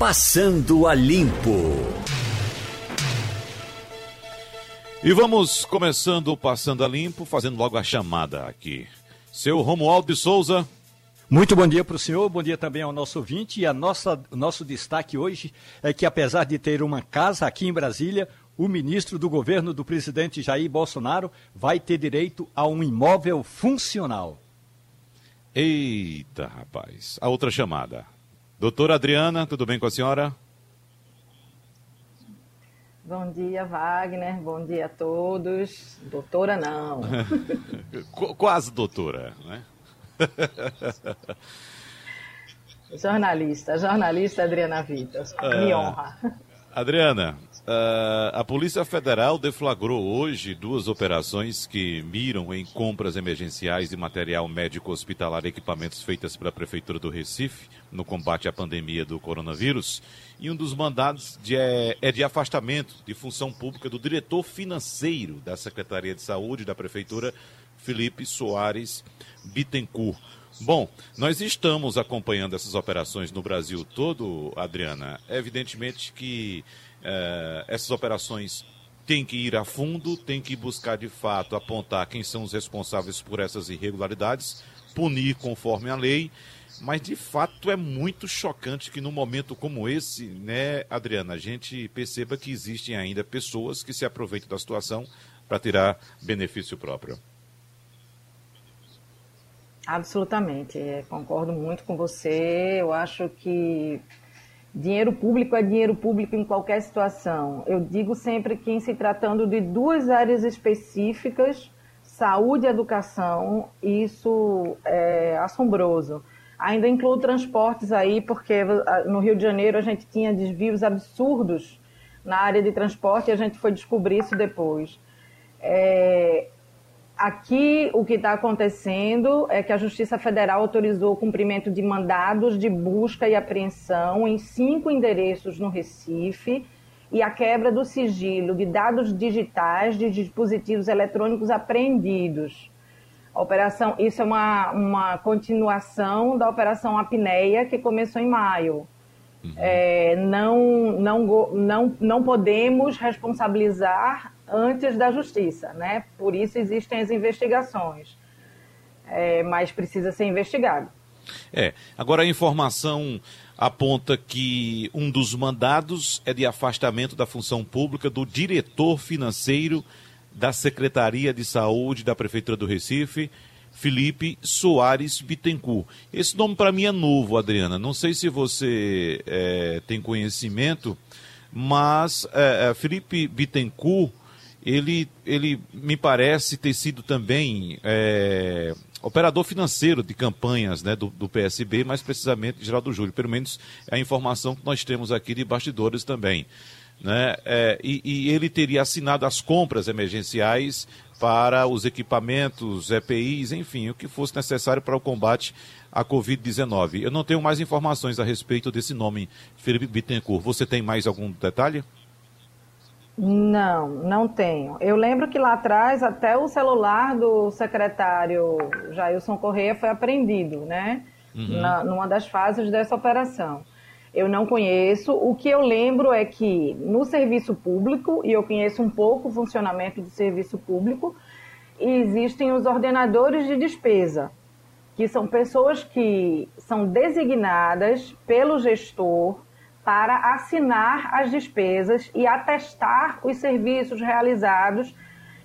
Passando a Limpo. E vamos começando o Passando a Limpo, fazendo logo a chamada aqui. Seu Romualdo de Souza. Muito bom dia para o senhor, bom dia também ao nosso ouvinte. E a nossa, nosso destaque hoje é que, apesar de ter uma casa aqui em Brasília, o ministro do governo do presidente Jair Bolsonaro vai ter direito a um imóvel funcional. Eita, rapaz. A outra chamada. Doutora Adriana, tudo bem com a senhora? Bom dia, Wagner. Bom dia a todos. Doutora, não. Quase doutora, né? jornalista, jornalista Adriana Vitas. Me ah, honra. Adriana, Uh, a Polícia Federal deflagrou hoje duas operações que miram em compras emergenciais de material médico hospitalar e equipamentos feitas pela Prefeitura do Recife no combate à pandemia do coronavírus. E um dos mandados de, é, é de afastamento de função pública do diretor financeiro da Secretaria de Saúde da Prefeitura, Felipe Soares Bittencourt. Bom, nós estamos acompanhando essas operações no Brasil todo, Adriana. É evidentemente que é, essas operações têm que ir a fundo, têm que buscar de fato apontar quem são os responsáveis por essas irregularidades, punir conforme a lei. Mas de fato é muito chocante que num momento como esse, né, Adriana, a gente perceba que existem ainda pessoas que se aproveitam da situação para tirar benefício próprio. Absolutamente, é, concordo muito com você. Eu acho que Dinheiro público é dinheiro público em qualquer situação. Eu digo sempre que, em se tratando de duas áreas específicas, saúde e educação, isso é assombroso. Ainda incluo transportes aí, porque no Rio de Janeiro a gente tinha desvios absurdos na área de transporte e a gente foi descobrir isso depois. É, Aqui, o que está acontecendo é que a Justiça Federal autorizou o cumprimento de mandados de busca e apreensão em cinco endereços no Recife e a quebra do sigilo de dados digitais de dispositivos eletrônicos apreendidos. A operação, isso é uma, uma continuação da Operação Apneia, que começou em maio. Uhum. É, não, não, não, não podemos responsabilizar antes da justiça, né? Por isso existem as investigações. É, mas precisa ser investigado. É. Agora a informação aponta que um dos mandados é de afastamento da função pública do diretor financeiro da Secretaria de Saúde da Prefeitura do Recife, Felipe Soares Bittencourt. Esse nome para mim é novo, Adriana. Não sei se você é, tem conhecimento, mas é, é Felipe Bittencourt ele, ele me parece ter sido também é, operador financeiro de campanhas né, do, do, PSB, mais precisamente Geraldo Júlio. Pelo menos é a informação que nós temos aqui de bastidores também. Né? É, e, e, ele teria assinado as compras emergenciais para os equipamentos, EPIs, enfim, o que fosse necessário para o combate à Covid-19. Eu não tenho mais informações a respeito desse nome, Felipe Bittencourt. Você tem mais algum detalhe? Não, não tenho. Eu lembro que lá atrás até o celular do secretário Jailson Correia foi apreendido, né? Uhum. Na, numa das fases dessa operação. Eu não conheço. O que eu lembro é que no serviço público, e eu conheço um pouco o funcionamento do serviço público, existem os ordenadores de despesa, que são pessoas que são designadas pelo gestor para assinar as despesas e atestar os serviços realizados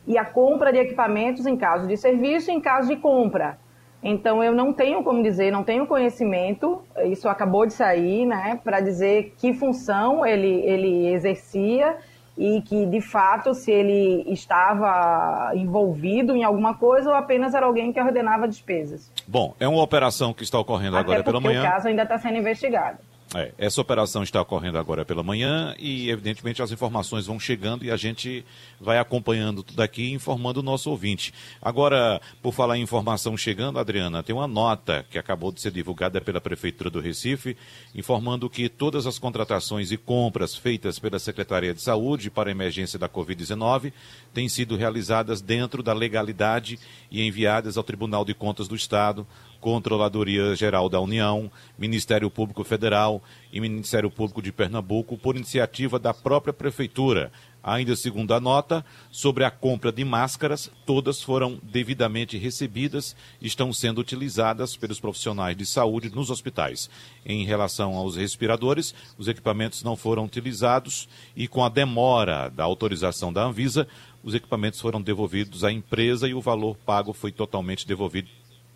e a compra de equipamentos em caso de serviço e em caso de compra. Então eu não tenho como dizer, não tenho conhecimento, isso acabou de sair, né, para dizer que função ele, ele exercia e que de fato se ele estava envolvido em alguma coisa ou apenas era alguém que ordenava despesas. Bom, é uma operação que está ocorrendo Até agora pela manhã. O caso ainda está sendo investigado. É, essa operação está ocorrendo agora pela manhã e, evidentemente, as informações vão chegando e a gente vai acompanhando tudo aqui informando o nosso ouvinte. Agora, por falar em informação chegando, Adriana, tem uma nota que acabou de ser divulgada pela Prefeitura do Recife, informando que todas as contratações e compras feitas pela Secretaria de Saúde para a emergência da Covid-19 têm sido realizadas dentro da legalidade e enviadas ao Tribunal de Contas do Estado Controladoria Geral da União, Ministério Público Federal e Ministério Público de Pernambuco, por iniciativa da própria Prefeitura. Ainda segundo a nota, sobre a compra de máscaras, todas foram devidamente recebidas e estão sendo utilizadas pelos profissionais de saúde nos hospitais. Em relação aos respiradores, os equipamentos não foram utilizados e, com a demora da autorização da Anvisa, os equipamentos foram devolvidos à empresa e o valor pago foi totalmente devolvido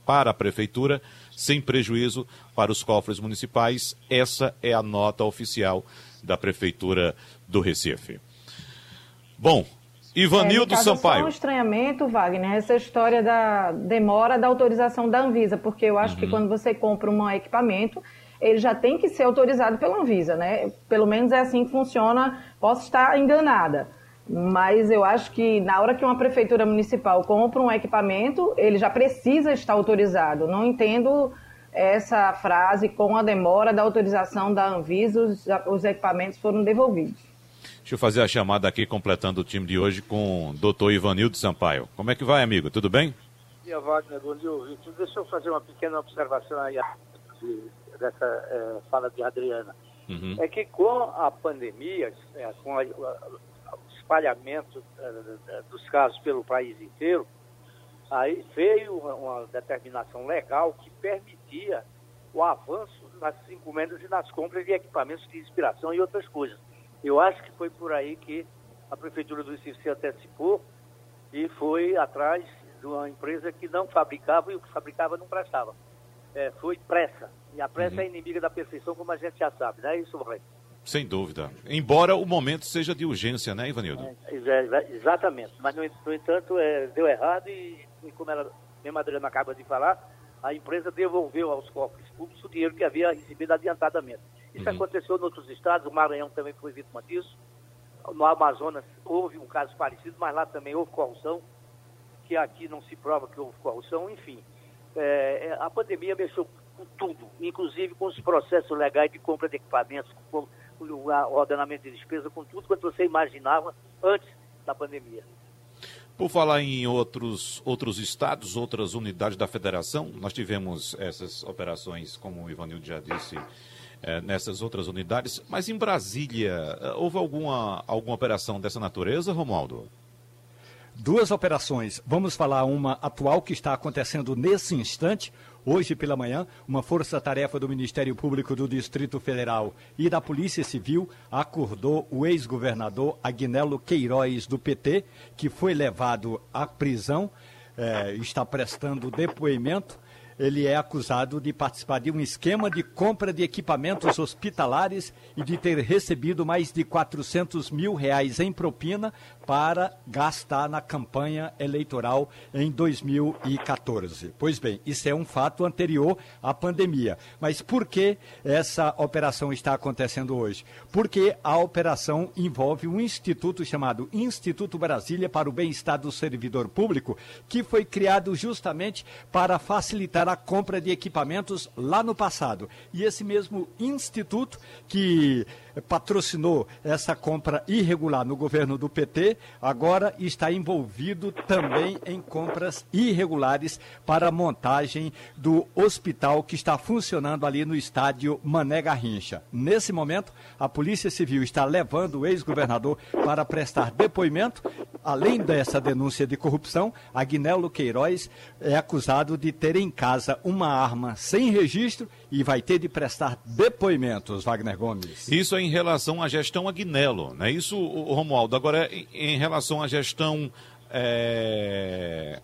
para a prefeitura, sem prejuízo para os cofres municipais. Essa é a nota oficial da prefeitura do Recife. Bom, Ivanildo é, Sampaio. Só um estranhamento, Wagner, essa história da demora da autorização da Anvisa, porque eu acho uhum. que quando você compra um equipamento, ele já tem que ser autorizado pela Anvisa, né? Pelo menos é assim que funciona. Posso estar enganada, mas eu acho que na hora que uma prefeitura municipal compra um equipamento, ele já precisa estar autorizado. Não entendo essa frase com a demora da autorização da Anvisa, os, os equipamentos foram devolvidos. Deixa eu fazer a chamada aqui, completando o time de hoje com o doutor Ivanildo Sampaio. Como é que vai, amigo? Tudo bem? Bom dia, Wagner. Bom dia, ouvinte. Deixa eu fazer uma pequena observação aí dessa é, fala de Adriana. Uhum. É que com a pandemia, é, com a, espalhamento é, dos casos pelo país inteiro, aí veio uma, determinação legal que permitia o avanço nas encomendas e nas compras de equipamentos de inspiração e outras coisas. Eu acho que foi por aí que a Prefeitura do Recife se antecipou e foi atrás de uma empresa que não fabricava e o que fabricava não prestava. É, foi pressa. E a pressa uhum. é inimiga da perfeição, como a gente já sabe, não é isso, Roy? Sem dúvida. Embora o momento seja de urgência, né, Ivanildo? É, exatamente. Mas, no, no entanto, é, deu errado e, e, como ela, mesmo a Adriana acaba de falar, a empresa devolveu aos cofres públicos o dinheiro que havia recebido adiantadamente. Isso uhum. aconteceu em outros estados, o Maranhão também foi vítima disso. No Amazonas houve um caso parecido, mas lá também houve corrupção, que aqui não se prova que houve corrupção, enfim. É, é a pandemia mexeu com tudo, inclusive com os processos legais de compra de equipamentos, com o ordenamento de despesa, com tudo quanto você imaginava antes da pandemia. Por falar em outros, outros estados, outras unidades da federação, nós tivemos essas operações, como o Ivanildo já disse, é, nessas outras unidades. Mas em Brasília, eh, houve alguma, alguma operação dessa natureza, Romualdo? Duas operações. Vamos falar uma atual que está acontecendo nesse instante. Hoje pela manhã, uma força-tarefa do Ministério Público do Distrito Federal e da Polícia Civil acordou o ex-governador Agnello Queiroz, do PT, que foi levado à prisão, é, está prestando depoimento ele é acusado de participar de um esquema de compra de equipamentos hospitalares e de ter recebido mais de 400 mil reais em propina para gastar na campanha eleitoral em 2014. Pois bem, isso é um fato anterior à pandemia. Mas por que essa operação está acontecendo hoje? Porque a operação envolve um instituto chamado Instituto Brasília para o Bem-Estar do Servidor Público, que foi criado justamente para facilitar a compra de equipamentos lá no passado. E esse mesmo instituto que patrocinou essa compra irregular no governo do PT, agora está envolvido também em compras irregulares para a montagem do hospital que está funcionando ali no estádio Mané Garrincha. Nesse momento, a Polícia Civil está levando o ex-governador para prestar depoimento. Além dessa denúncia de corrupção, Agnello Queiroz é acusado de ter em casa uma arma sem registro e vai ter de prestar depoimentos, Wagner Gomes. Isso é em relação à gestão Agnello, não é isso, Romualdo? Agora, em relação à gestão. É...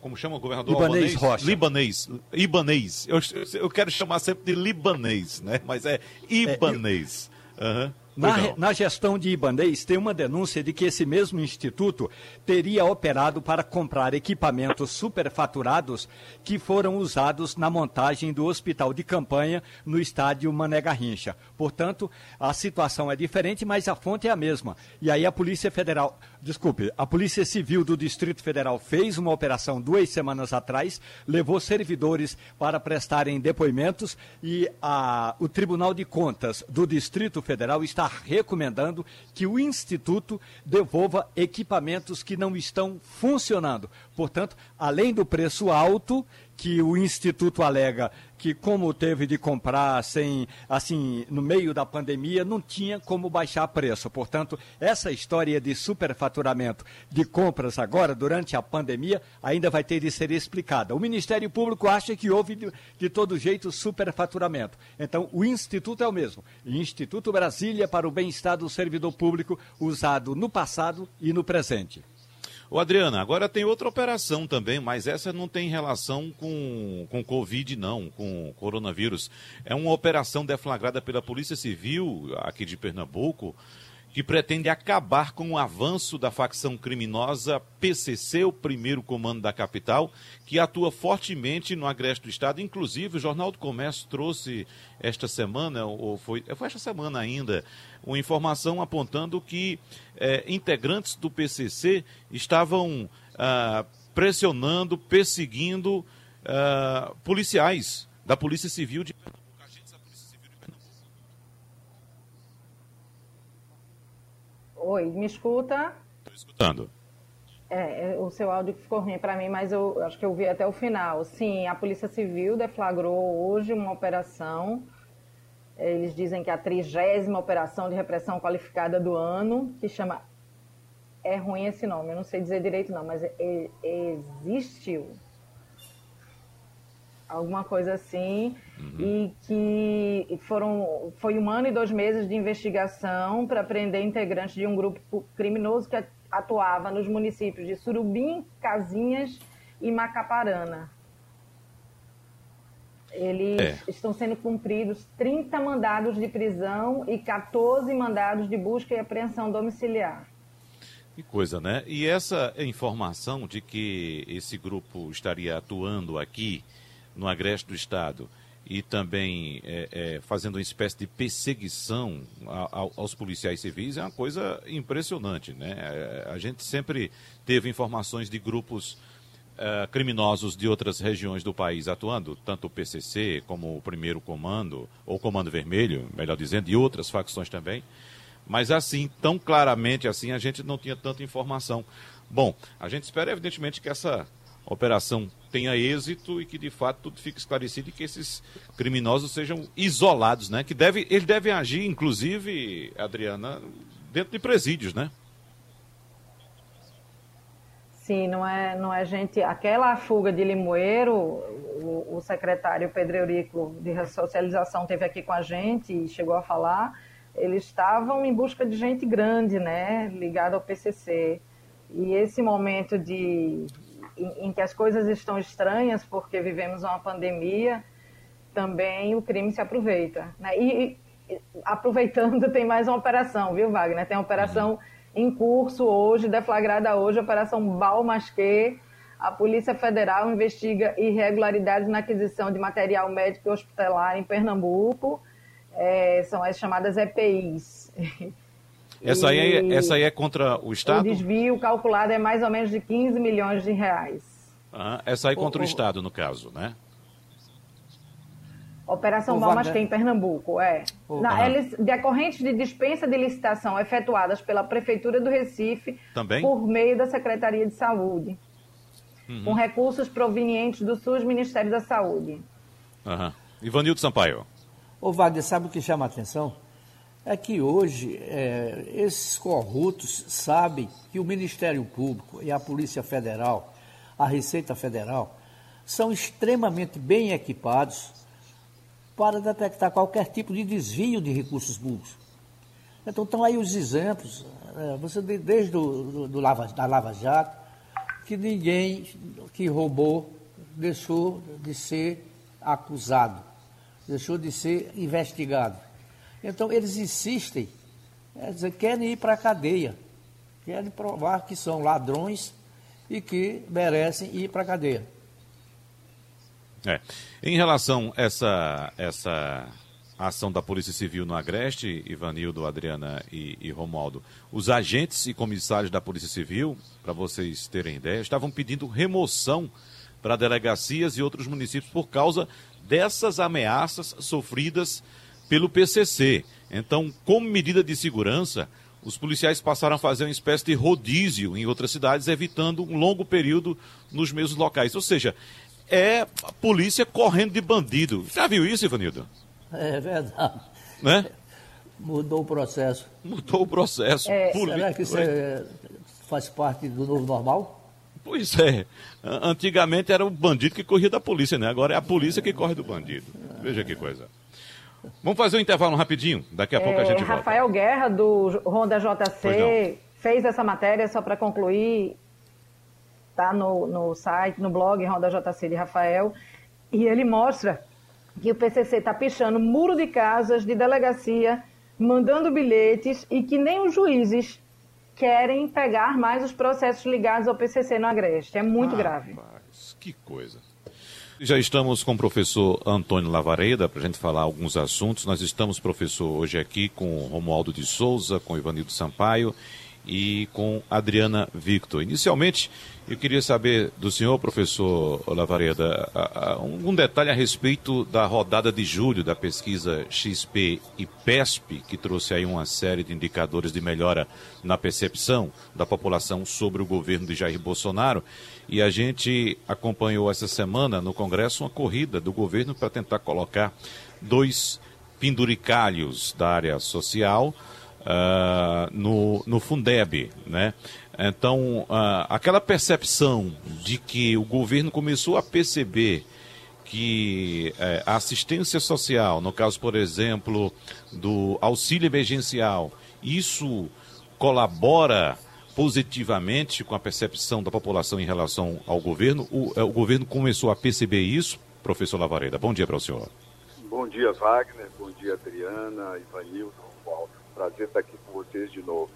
Como chama o governador? Libanês Rocha. Libanês. Ibanês. Eu, eu quero chamar sempre de libanês, né? Mas é ibanês. É, eu... uhum. Na, na, gestão de Ibanês, tem uma denúncia de que esse mesmo instituto teria operado para comprar equipamentos superfaturados que foram usados na montagem do hospital de campanha no estádio Mané Garrincha. Portanto, a situação é diferente, mas a fonte é a mesma. E aí a Polícia Federal, desculpe, a Polícia Civil do Distrito Federal fez uma operação duas semanas atrás, levou servidores para prestarem depoimentos e a, o Tribunal de Contas do Distrito Federal está recomendando que o Instituto devolva equipamentos que não estão funcionando. Portanto, além do preço alto, que o Instituto alega que como teve de comprar sem assim no meio da pandemia não tinha como baixar preço. Portanto, essa história de superfaturamento de compras agora durante a pandemia ainda vai ter de ser explicada. O Ministério Público acha que houve de, de todo jeito superfaturamento. Então, o instituto é o mesmo. Instituto Brasília para o bem-estar do servidor público usado no passado e no presente. O Adriana, agora tem outra operação também, mas essa não tem relação com, com Covid, não, com coronavírus. É uma operação deflagrada pela Polícia Civil aqui de Pernambuco que pretende acabar com o avanço da facção criminosa PCC, o primeiro comando da capital, que atua fortemente no agreste do Estado. Inclusive, o Jornal do Comércio trouxe esta semana, ou foi, foi esta semana ainda, uma informação apontando que é, integrantes do PCC estavam ah, pressionando, perseguindo ah, policiais da Polícia Civil de Oi, me escuta? Estou escutando. É, é, o seu áudio ficou ruim para mim, mas eu acho que eu vi até o final. Sim, a Polícia Civil deflagrou hoje uma operação. Eles dizem que é a trigésima operação de repressão qualificada do ano, que chama. É ruim esse nome, eu não sei dizer direito não, mas é, existiu alguma coisa assim, uhum. e que foram, foi um ano e dois meses de investigação para prender integrantes de um grupo criminoso que atuava nos municípios de Surubim, Casinhas e Macaparana. Eles é. estão sendo cumpridos 30 mandados de prisão e 14 mandados de busca e apreensão domiciliar. Que coisa, né? E essa informação de que esse grupo estaria atuando aqui no agreste do Estado e também é, é, fazendo uma espécie de perseguição a, a, aos policiais civis é uma coisa impressionante. Né? É, a gente sempre teve informações de grupos é, criminosos de outras regiões do país atuando, tanto o PCC como o Primeiro Comando, ou Comando Vermelho, melhor dizendo, e outras facções também. Mas assim, tão claramente assim, a gente não tinha tanta informação. Bom, a gente espera evidentemente que essa operação tenha êxito e que de fato tudo fique esclarecido e que esses criminosos sejam isolados, né? Que deve, eles devem agir, inclusive, Adriana, dentro de presídios, né? Sim, não é, não é gente. Aquela fuga de Limoeiro, o, o secretário Pedro Eurico de Ressocialização teve aqui com a gente e chegou a falar. Eles estavam em busca de gente grande, né? Ligada ao PCC. E esse momento de, em, em que as coisas estão estranhas porque vivemos uma pandemia, também o crime se aproveita. Né? E, e, aproveitando, tem mais uma operação, viu, Wagner? Tem uma operação uhum. Em curso hoje, deflagrada hoje, a Operação Balmasque. A Polícia Federal investiga irregularidades na aquisição de material médico e hospitalar em Pernambuco. É, são as chamadas EPIs. Essa aí, é, essa aí é contra o Estado? O desvio calculado é mais ou menos de 15 milhões de reais. Ah, essa aí contra o, o, Estado, no caso, né? Operação Balmas tem em Pernambuco, é. Na, eles, decorrentes de dispensa de licitação efetuadas pela Prefeitura do Recife Também? por meio da Secretaria de Saúde, uhum. com recursos provenientes do SUS Ministério da Saúde. Uhum. Ivanildo Sampaio. Ô Wagner, sabe o que chama a atenção? é que hoje é, esses corruptos sabem que o Ministério Público e a Polícia Federal, a Receita Federal, são extremamente bem equipados para detectar qualquer tipo de desvio de recursos públicos. Então estão aí os exemplos, é, você desde do, do, do Lava, da Lava Jato, que ninguém que roubou deixou de ser acusado, deixou de ser investigado. Então eles insistem, é dizer, querem ir para a cadeia, querem provar que são ladrões e que merecem ir para a cadeia. É. Em relação a essa, essa ação da Polícia Civil no Agreste, Ivanildo, Adriana e, e os agentes e comissários da Polícia Civil, para vocês terem ideia, estavam pedindo remoção para delegacias e outros municípios por causa dessas ameaças sofridas pelo PCC. Então, como medida de segurança, os policiais passaram a fazer uma espécie de rodízio em outras cidades, evitando um longo período nos mesmos locais. Ou seja, é a polícia correndo de bandido. Já viu isso, Ivanildo? É verdade. Né? Mudou o processo. Mudou o processo. É, Será que isso é, faz parte do novo normal? Pois é. Antigamente era o bandido que corria da polícia, né? Agora é a polícia que corre do bandido. Veja que coisa. Vamos fazer um intervalo rapidinho, daqui a pouco a gente volta. Rafael Guerra, do Ronda JC, fez essa matéria, só para concluir, tá no, no site, no blog Ronda JC de Rafael, e ele mostra que o PCC está pichando muro de casas, de delegacia, mandando bilhetes e que nem os juízes querem pegar mais os processos ligados ao PCC no Agreste. É muito ah, grave. Mas, que coisa. Já estamos com o professor Antônio Lavareda para a gente falar alguns assuntos. Nós estamos, professor, hoje aqui com Romualdo de Souza, com Ivanildo Sampaio e com Adriana Victor. Inicialmente, eu queria saber do senhor, professor Lavareda, um detalhe a respeito da rodada de julho da pesquisa XP e PESP, que trouxe aí uma série de indicadores de melhora na percepção da população sobre o governo de Jair Bolsonaro. E a gente acompanhou essa semana no Congresso uma corrida do governo para tentar colocar dois penduricalhos da área social uh, no, no Fundeb, né? Então, uh, aquela percepção de que o governo começou a perceber que uh, a assistência social, no caso, por exemplo, do auxílio emergencial, isso colabora positivamente com a percepção da população em relação ao governo. O, uh, o governo começou a perceber isso, professor Lavareda. Bom dia para o senhor. Bom dia, Wagner. Bom dia, Adriana, Ivanildo. Prazer estar aqui com vocês de novo.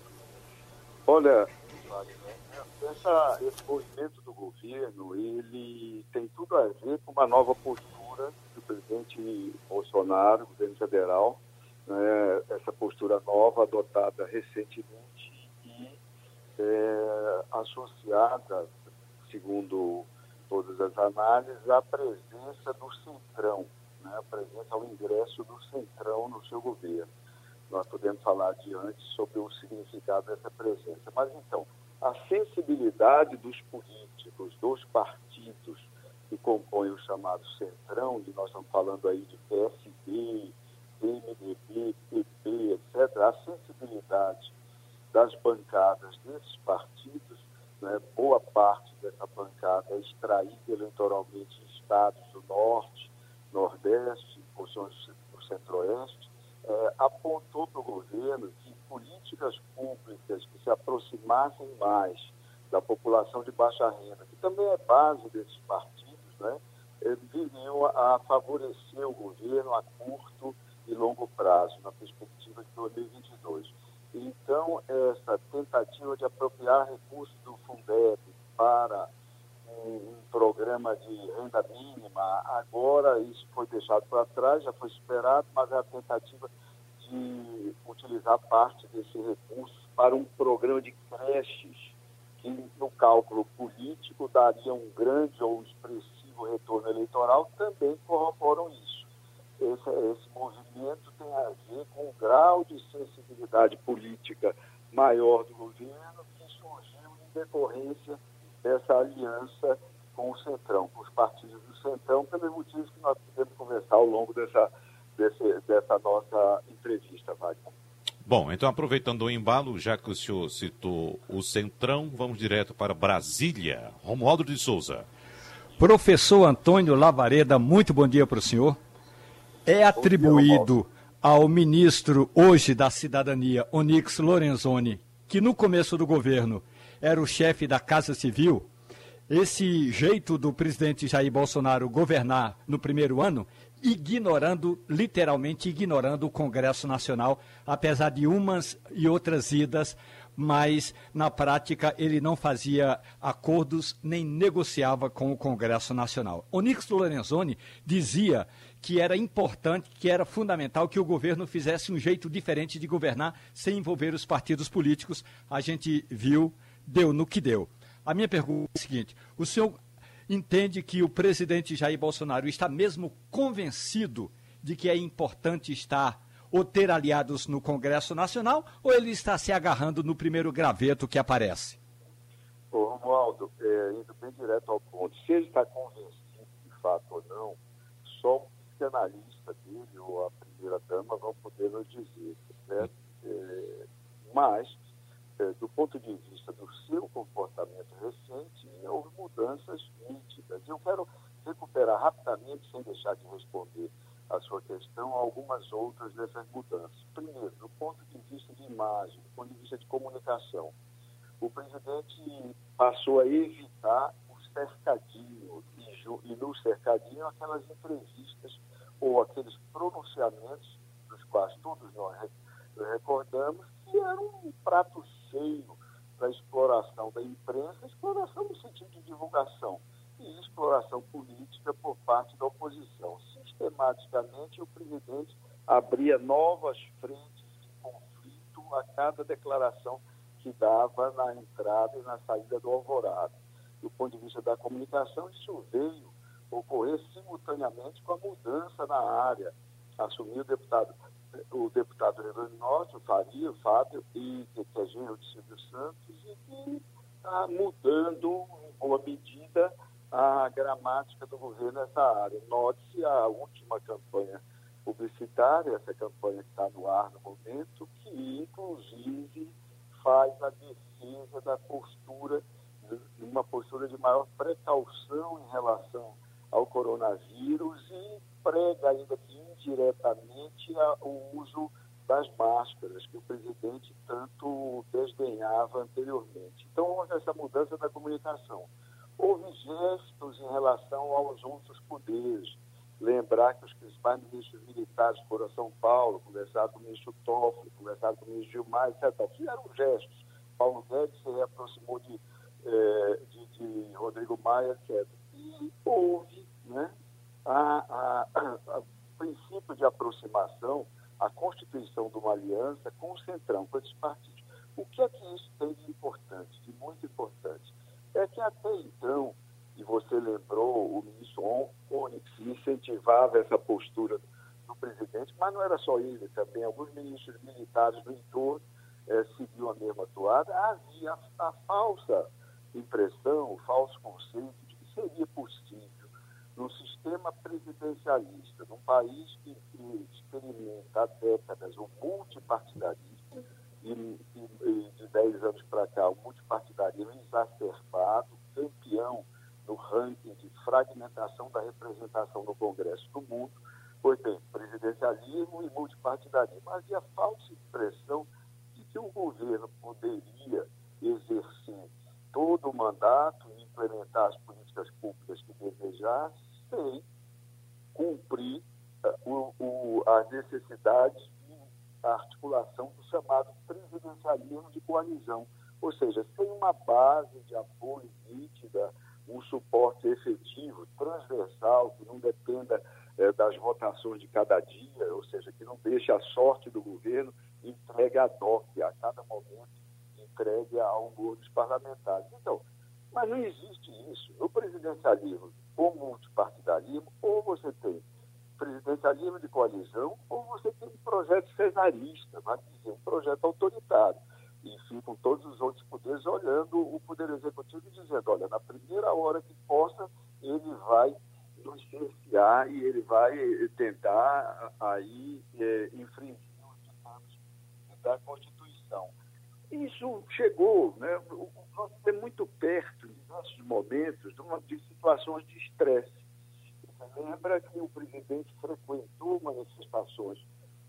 Olha, essa, esse movimento do governo, ele tem tudo a ver com uma nova postura do presidente Bolsonaro, governo federal, né, essa postura nova adotada recentemente e é, associada, segundo todas as análises, à presença do Centrão, né, a presença ao ingresso do Centrão no seu governo nós podemos falar adiante sobre o significado dessa presença. Mas então, a sensibilidade dos políticos, dos partidos que compõem o chamado Centrão, e nós estamos falando aí de PSD, PMDB, PP, etc., a sensibilidade das bancadas desses partidos, né, boa parte dessa bancada é extraída eleitoralmente em estados do Norte, Nordeste, porções do Centro-Oeste, é, apontou para o governo que políticas públicas que se aproximassem mais da população de baixa renda, que também é base desses partidos, né, viriam a favorecer o governo a curto e longo prazo, na perspectiva de 2022. Então, essa tentativa de apropriar recursos do Fundeb para um, programa de renda mínima. Agora isso foi deixado para trás, já foi superado, mas é a tentativa de utilizar parte desse recurso para um programa de creches que, no cálculo político, daria um grande ou expressivo retorno eleitoral, também corroboram isso. Esse, esse movimento tem a ver com o grau de sensibilidade política maior do governo que surgiu em decorrência dessa aliança com o Centrão, com os partidos do Centrão, pelos motivos que nós podemos conversar ao longo dessa, desse, dessa nossa entrevista, Wagner. Bom, então aproveitando o embalo, já que o senhor citou o Centrão, vamos direto para Brasília. Romualdo de Souza. Professor Antônio Lavareda, muito bom dia para o senhor. É atribuído ao ministro hoje da Cidadania, Onix Lorenzoni, que no começo do governo era o chefe da Casa Civil, esse jeito do presidente Jair Bolsonaro governar no primeiro ano, ignorando, literalmente ignorando o Congresso Nacional, apesar de umas e outras idas, mas na prática ele não fazia acordos nem negociava com o Congresso Nacional. Onix Lorenzoni dizia que era importante, que era fundamental que o governo fizesse um jeito diferente de governar sem envolver os partidos políticos. A gente viu deu no que deu. A minha pergunta é a seguinte: o senhor entende que o presidente Jair Bolsonaro está mesmo convencido de que é importante estar ou ter aliados no Congresso Nacional, ou ele está se agarrando no primeiro graveto que aparece? Ô, Romualdo, é, indo bem direto ao ponto, se ele está convencido de fato ou não, só o psicanalista dele ou a primeira-dama vão poder nos dizer, certo? É, mas, é, do ponto de vista do seu comportamento recente, houve mudanças nítidas. Eu quero recuperar rapidamente, sem deixar de responder a sua questão, algumas outras dessas mudanças. Primeiro, do ponto de vista de imagem, do ponto de vista de comunicação, o presidente passou a evitar o cercadinho, e, e no cercadinho aquelas entrevistas ou aqueles pronunciamentos dos quais todos nós recordamos que eram um prato cheio para a exploração da imprensa, exploração no sentido de divulgação e exploração política por parte da oposição. Sistematicamente, o presidente abria novas frentes de conflito a cada declaração que dava na entrada e na saída do Alvorada. Do ponto de vista da comunicação, isso veio ocorrer simultaneamente com a mudança na área. Assumiu o deputado, o deputado Norte, o Faria, o Fábio, e que é genro de Silvio Santos, e que está mudando, em boa medida, a gramática do governo nessa área. Note-se a última campanha publicitária, essa campanha que está no ar no momento, que inclusive faz a defesa da postura, uma postura de maior precaução em relação ao coronavírus e prega ainda que indiretamente o uso das máscaras, que o presidente tanto desdenhava anteriormente. Então, houve essa mudança da comunicação. Houve gestos em relação aos outros poderes. Lembrar que os principais ministros militares foram a São Paulo, conversaram com o ministro Toffoli, conversaram com o ministro Gilmar, etc. Fizeram gestos. Paulo Guedes se reaproximou de, eh, de, de, Rodrigo Maia, etc. E houve né, a, a, a princípio de aproximação, a constituição de uma aliança com o Centrão, com esses partidos. O que é que isso tem de importante, de muito importante? é que até então, e você lembrou, o ministro Onyx incentivava essa postura do presidente, mas não era só ele também, alguns ministros militares do entorno eh, seguiam a mesma toada, havia a, a falsa impressão, o falso conceito de que seria possível, num sistema presidencialista, num país que, que experimenta há décadas o multipartidarismo, e, e, de 10 anos para cá, o multipartidarismo exacerbado, campeão no ranking de fragmentação da representação no Congresso do mundo. Pois bem, presidencialismo e multipartidarismo. Havia falsa impressão de que o governo poderia exercer todo o mandato e implementar as políticas públicas que desejasse sem cumprir uh, o, o, as necessidades a articulação do chamado presidencialismo de coalizão, ou seja, sem uma base de apoio nítida, um suporte efetivo, transversal, que não dependa eh, das votações de cada dia, ou seja, que não deixe a sorte do governo entregue a DOC, a cada momento entregue a um dos parlamentares. Então, mas não existe isso. No presidencialismo ou multipartidarismo, ou você tem presidencialismo de coalizão, ou você tem um projeto cesarista, vai dizer, um projeto autoritário. E ficam todos os outros poderes olhando o Poder Executivo e dizendo, olha, na primeira hora que possa, ele vai nos cercear e ele vai tentar aí é, infringir os ditames da Constituição. Isso chegou, né? Nós estamos muito perto, diversos momentos, de, situações de estresse. Lembra que o presidente frequentou manifestações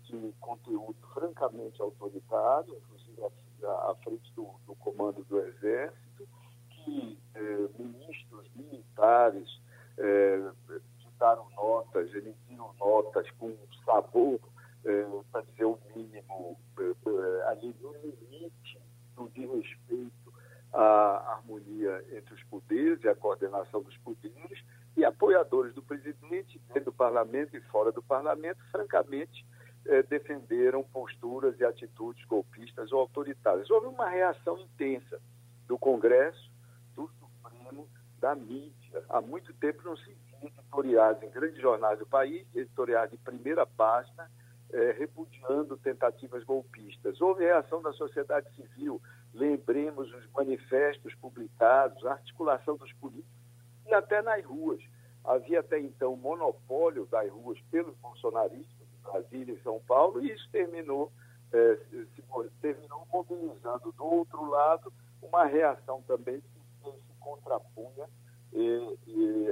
de conteúdo francamente autoritário, inclusive à, frente do, do, comando do Exército, que eh, ministros militares eh, notas, emitiram notas com sabor, eh, para dizer o mínimo, eh, eh, ali no limite do de à harmonia entre os poderes e à coordenação dos poderes, e apoiadores do presidente, dentro do parlamento e fora do parlamento, francamente, eh, defenderam posturas e atitudes golpistas ou autoritárias. Houve uma reação intensa do Congresso, do Supremo, da mídia. Há muito tempo não se via editoriais em grandes jornais do país, editoriais de primeira página, é, repudiando tentativas golpistas. Houve reação da sociedade civil, lembremos os manifestos publicados, a articulação dos políticos e até nas ruas. Havia até então monopólio das ruas pelos bolsonaristas de Brasília e São Paulo e isso terminou, é, se, terminou mobilizando do outro lado uma reação também que se contrapunha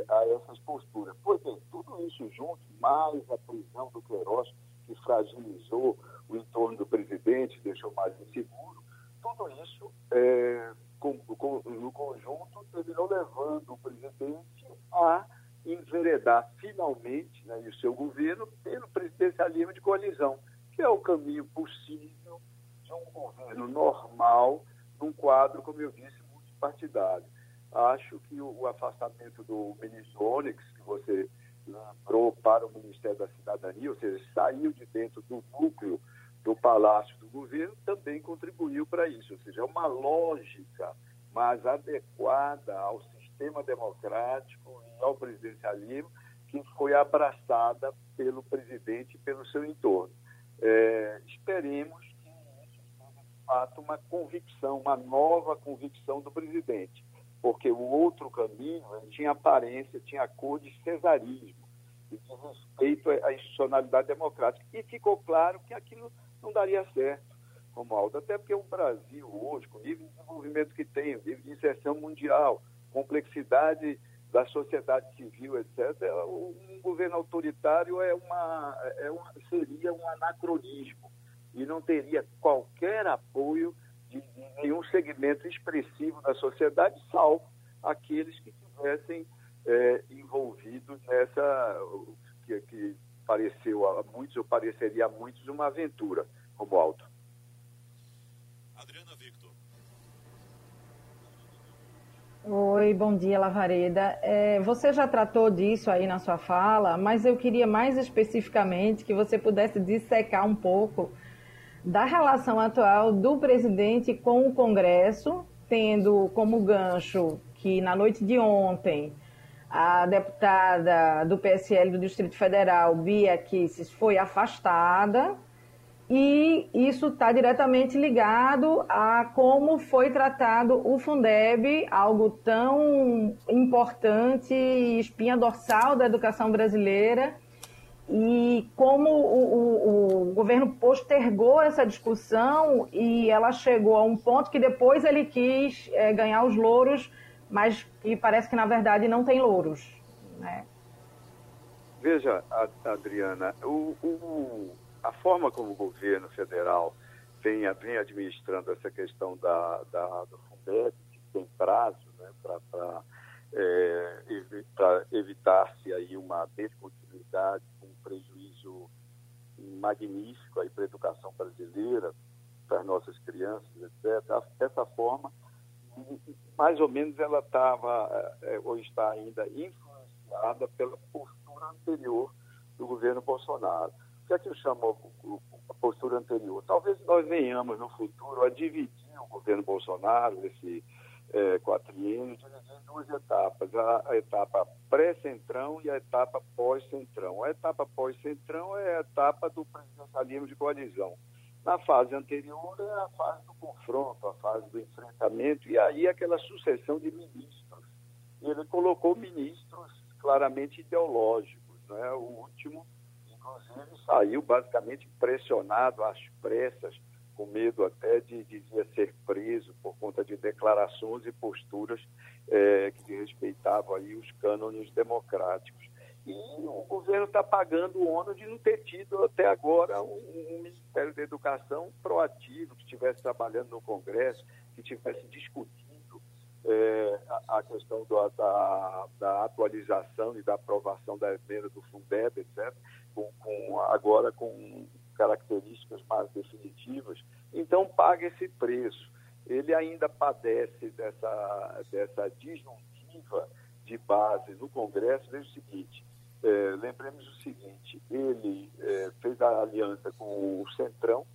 a essas posturas. Pois bem, tudo isso junto, mais a prisão do Queiroz, que fragilizou o entorno do presidente, deixou mais inseguro, tudo isso, é, com, com, no conjunto, terminou levando o presidente a enveredar finalmente, né, e o seu governo, pelo presidencialismo de coalizão, que é o caminho possível de um governo normal, num quadro, como eu disse, multipartidário. Acho que o, o afastamento do ministro Onyx, que você lembrou para o Ministério da Cidadania, ou seja, saiu de dentro do núcleo do Palácio do Governo, também contribuiu para isso. Ou seja, é uma lógica mais adequada ao sistema democrático e ao presidencialismo que foi abraçada pelo presidente e pelo seu entorno. É, esperemos que isso seja, de fato, uma convicção, uma nova convicção do presidente porque o outro caminho tinha aparência, tinha cor de cesarismo, de respeito à institucionalidade democrática. E ficou claro que aquilo não daria certo, Romualdo, até porque o Brasil hoje, com o nível de desenvolvimento que tem, nível de inserção mundial, complexidade da sociedade civil, etc., um governo autoritário é uma, é uma, seria um anacronismo e não teria qualquer apoio de, de nenhum segmento expressivo da sociedade, salvo aqueles que tivessem é, envolvidos nessa que, que, pareceu a muitos, ou pareceria a muitos, uma aventura, como alto. Adriana Victor. Oi, bom dia, Lavareda. É, você já tratou disso aí na sua fala, mas eu queria mais especificamente que você pudesse dissecar um pouco da relação atual do presidente com o Congresso, tendo como gancho que na noite de ontem a deputada do PSL do Distrito Federal, Bia Kisses, foi afastada. E isso está diretamente ligado a como foi tratado o Fundeb, algo tão importante, espinha dorsal da educação brasileira, e como o, o, o, governo postergou essa discussão e ela chegou a um ponto que depois ele quis é, ganhar os louros, mas que parece que na verdade não tem louros. Né? Veja, Adriana, o, a forma como o governo federal vem, vem administrando essa questão da, da, do Fundeb, que tem prazo né, para é, evitar-se aí uma descontinuidade prejuízo magnífico para a educação brasileira, para as nossas crianças, etc. Dessa forma, mais ou menos ela estava, é, ou está ainda, influenciada pela postura anterior do governo Bolsonaro. O que é que eu chamo a postura anterior? Talvez nós venhamos no futuro a dividir o governo Bolsonaro, esse é, quatriênio em duas etapas, a, a etapa pré-centrão e a etapa pós-centrão. A etapa pós-centrão é a etapa do presidencialismo de coalizão. Na fase anterior é a fase do confronto, a fase do enfrentamento, e aí aquela sucessão de ministros. Ele colocou ministros claramente ideológicos. Né? O último, inclusive, saiu basicamente pressionado às pressas com medo até de, dizia ser preso por conta de declarações e posturas é, que respeitavam aí os cânones democráticos. E o governo está pagando o ônus de não ter tido até agora um, um, Ministério da Educação proativo, que estivesse trabalhando no Congresso, que estivesse discutindo é, a, a, questão do, da, da, atualização e da aprovação da emenda do Fundeb, etc., com, com, agora com características mais definitivas, então paga esse preço. Ele ainda padece dessa, dessa disjuntiva de base no Congresso, veja o seguinte, é, lembremos o seguinte, ele é, fez a aliança com o Centrão,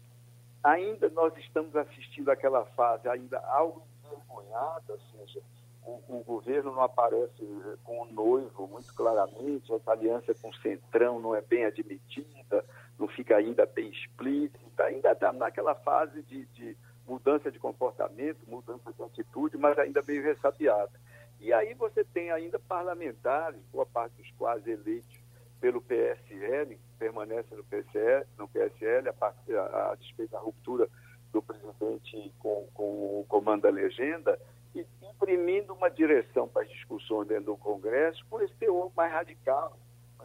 ainda nós estamos assistindo aquela fase ainda algo envergonhada, ou seja, o, o, governo não aparece com o noivo muito claramente, essa aliança com o Centrão não é bem admitida, não fica ainda bem explícita, ainda está naquela fase de, de mudança de comportamento, mudança de atitude, mas ainda meio ressabiada. E aí você tem ainda parlamentares, boa parte dos quase eleitos pelo PSL, permanece no PSL, no PSL a, a, a despeito da ruptura do presidente com, com o comando da legenda, e imprimindo uma direção para as discussões dentro do Congresso com esse teor mais radical,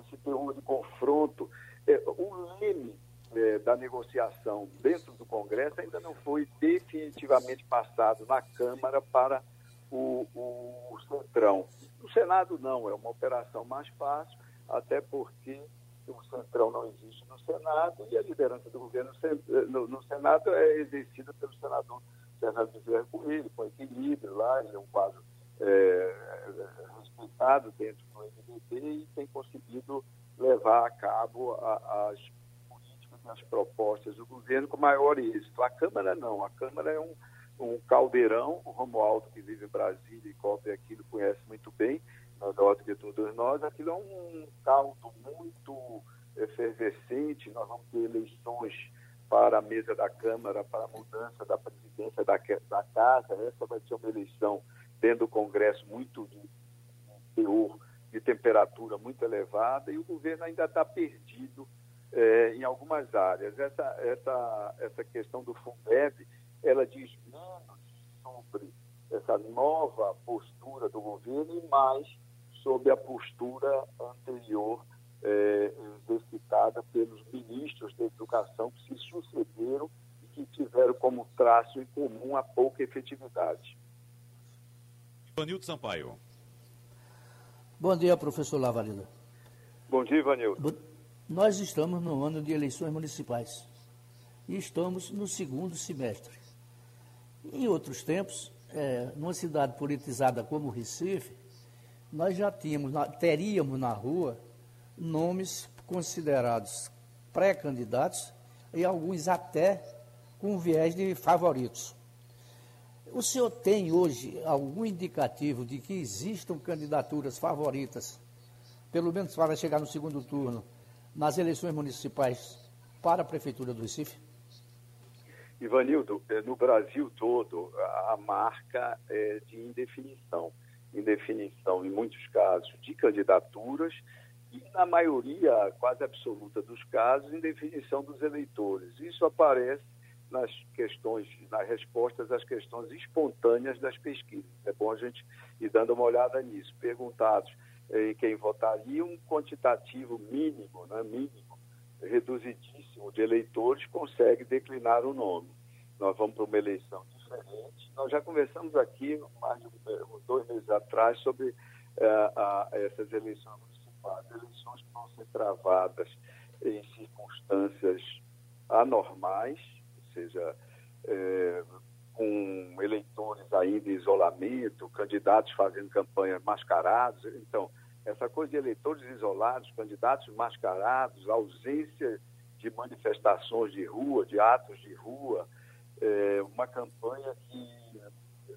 esse teor de confronto. É, o limite é, da negociação dentro do Congresso ainda não foi definitivamente passado na Câmara para o, o, Centrão. No Senado não, é uma operação mais fácil, até porque o Centrão não existe no Senado e a liderança do governo no, Senado é exercida pelo senador Fernando Bezerra Coelho, com equilíbrio lá, ele é um quadro é, respeitado dentro do MDB e tem conseguido levar a cabo a, as políticas as propostas do governo com maior êxito. A Câmara não, a Câmara é um, um caldeirão, o Romualdo que vive em Brasília e cobre aquilo conhece muito bem, melhor do que todos nós, aquilo é um caldo muito efervescente, nós vamos ter eleições para a mesa da Câmara, para a mudança da presidência da, da Casa. Essa vai ser uma eleição dentro do Congresso muito de, de teor, de temperatura muito elevada, e o governo ainda está perdido é, em algumas áreas. Essa, essa, essa questão do Fundeb, ela diz menos sobre essa nova postura do governo e mais sobre a postura anterior é, exercitada pelos ministros da educação que se sucederam e que tiveram como traço em comum a pouca efetividade. Ivanildo Sampaio. Bom dia, professor Lavareda. Bom dia, Ivanildo. Nós estamos no ano de eleições municipais e estamos no segundo semestre. Em outros tempos, é, numa cidade politizada como Recife, nós já tínhamos, teríamos na rua nomes considerados pré-candidatos e alguns até com viés de favoritos. O senhor tem hoje algum indicativo de que existam candidaturas favoritas, pelo menos para chegar no segundo turno, nas eleições municipais para a Prefeitura do Recife? Ivanildo, eh, no Brasil todo, a marca é de indefinição. Indefinição, em muitos casos, de candidaturas e, na maioria quase absoluta dos casos, em definição dos eleitores. Isso aparece nas questões, nas respostas às questões espontâneas das pesquisas. É bom a gente ir dando uma olhada nisso. Perguntados em quem votaria, um quantitativo mínimo, né, mínimo, reduzidíssimo de eleitores consegue declinar o nome. Nós vamos para uma eleição diferente. Nós já conversamos aqui, mais de dois meses atrás, sobre uh, essas eleições municipais. Eleições que vão ser travadas em circunstâncias anormais, ou seja, é, com eleitores ainda em isolamento, candidatos fazendo campanha mascarados. Então, essa coisa de eleitores isolados, candidatos mascarados, ausência de manifestações de rua, de atos de rua, é, uma campanha que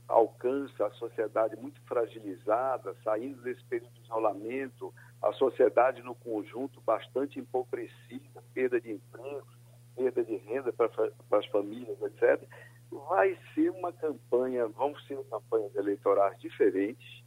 alcança a sociedade muito fragilizada, saindo desse período de isolamento, a sociedade no conjunto bastante empobrecida, perda de empregos, perda de renda para, para as famílias, etc. Vai ser uma campanha, vão ser campanhas eleitorais diferentes,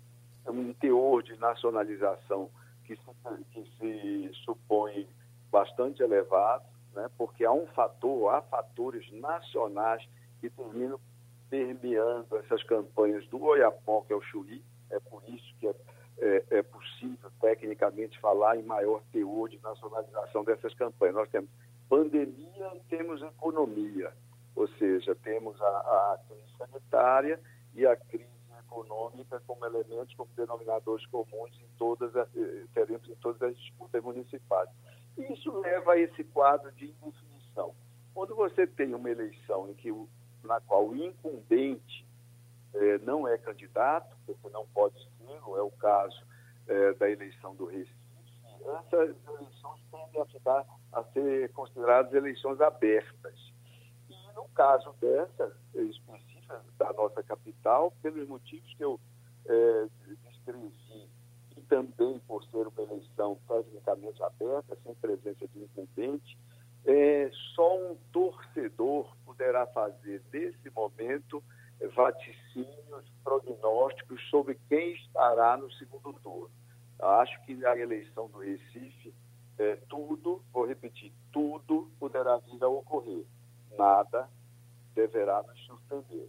um teor de nacionalização que se, que se supõe bastante elevado, né? porque há um fator, há fatores nacionais que terminam permeando essas campanhas do Oiapó, que é o Chuí, é por isso que é, é, é, possível tecnicamente falar em maior teor de nacionalização dessas campanhas. Nós temos pandemia temos economia, ou seja, temos a, a crise sanitária e a crise econômica como elementos, como denominadores comuns em todas as, eh, teremos em todas as disputas municipais. E isso leva a esse quadro de indefinição. Quando você tem uma eleição em que na qual o incumbente eh, não é candidato, porque não pode ser, é o caso eh, da eleição do Recife, essas eleições tendem a, ficar, a ser consideradas eleições abertas. E no caso dessa específica da nossa capital, pelos motivos que eu eh, descrevi, e também por ser uma eleição tecnicamente aberta, sem presença de incumbente, é, só um torcedor poderá fazer, nesse momento, vaticínios, prognósticos sobre quem estará no segundo turno. Acho que na eleição do Recife, é, tudo, vou repetir, tudo poderá vir a ocorrer. Nada deverá nos surpreender.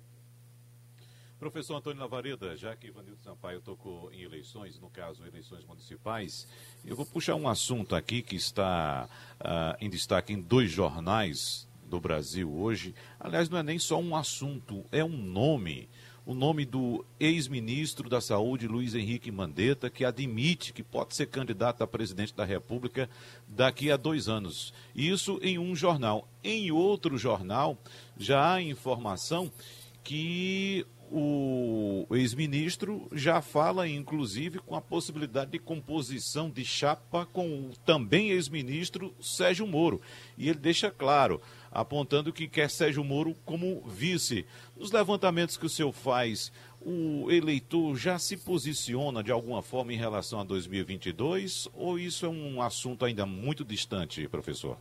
Professor Antônio Lavareda, já que Ivanildo Sampaio tocou em eleições, no caso eleições municipais, eu vou puxar um assunto aqui que está uh, em destaque em dois jornais do Brasil hoje. Aliás, não é nem só um assunto, é um nome. O nome do ex-ministro da Saúde, Luiz Henrique Mandetta, que admite que pode ser candidato a presidente da República daqui a dois anos. Isso em um jornal. Em outro jornal, já há informação que o ex-ministro já fala, inclusive, com a possibilidade de composição de chapa com o também ex-ministro Sérgio Moro. E ele deixa claro, apontando que quer Sérgio Moro como vice. Nos levantamentos que o senhor faz, o eleitor já se posiciona de alguma forma em relação a 2022 ou isso é um assunto ainda muito distante, professor?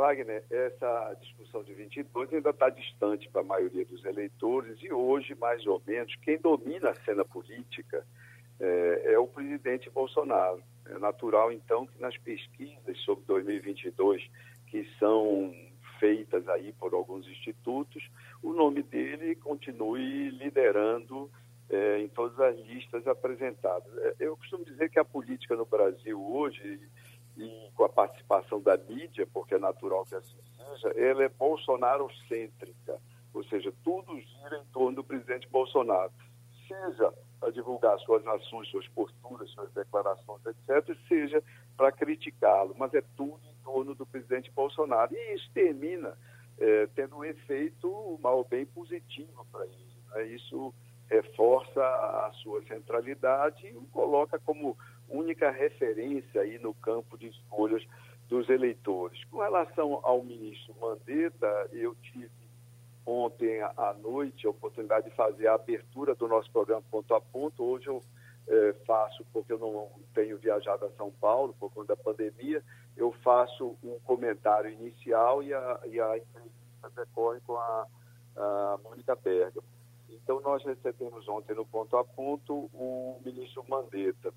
Wagner, essa discussão de 22 ainda está distante para a maioria dos eleitores e hoje, mais ou menos, quem domina a cena política é, é o presidente Bolsonaro. É natural, então, que nas pesquisas sobre 2022, que são feitas aí por alguns institutos, o nome dele continue liderando é, em todas as listas apresentadas. É, eu costumo dizer que a política no Brasil hoje e com a participação da mídia, porque é natural que assim seja, ela é bolsonaro-cêntrica, ou seja, tudo gira em torno do presidente Bolsonaro, seja para divulgar suas ações, suas posturas, suas declarações, etc., seja para criticá-lo, mas é tudo em torno do presidente Bolsonaro. E isso termina é, tendo um efeito mal bem positivo para ele. Né? Isso reforça a sua centralidade e o coloca como única referência aí no campo de escolhas dos eleitores. Com relação ao ministro Mandetta, eu tive ontem à noite a oportunidade de fazer a abertura do nosso programa Ponto a Ponto. Hoje eu é, faço, porque eu não tenho viajado a São Paulo por conta da pandemia, eu faço um comentário inicial e a, e a entrevista decorre com a, a Mônica Berga. Então, nós recebemos ontem no Ponto a Ponto o ministro Mandetta.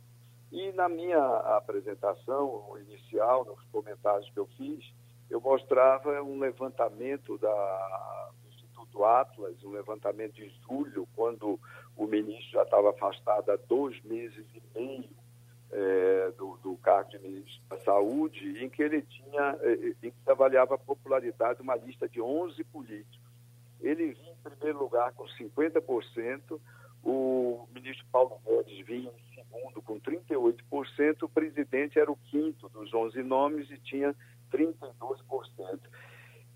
E na minha apresentação inicial, nos comentários que eu fiz, eu mostrava um levantamento da, do Instituto Atlas, um levantamento de julho, quando o ministro já estava afastado há dois meses e meio é, do, do, cargo de ministro da Saúde, em que ele tinha, é, em que avaliava a popularidade de uma lista de 11 políticos. Ele vinha em primeiro lugar com 50%, o ministro Paulo Guedes vinha em segundo com 38%, o presidente era o quinto dos 11 nomes e tinha 32%.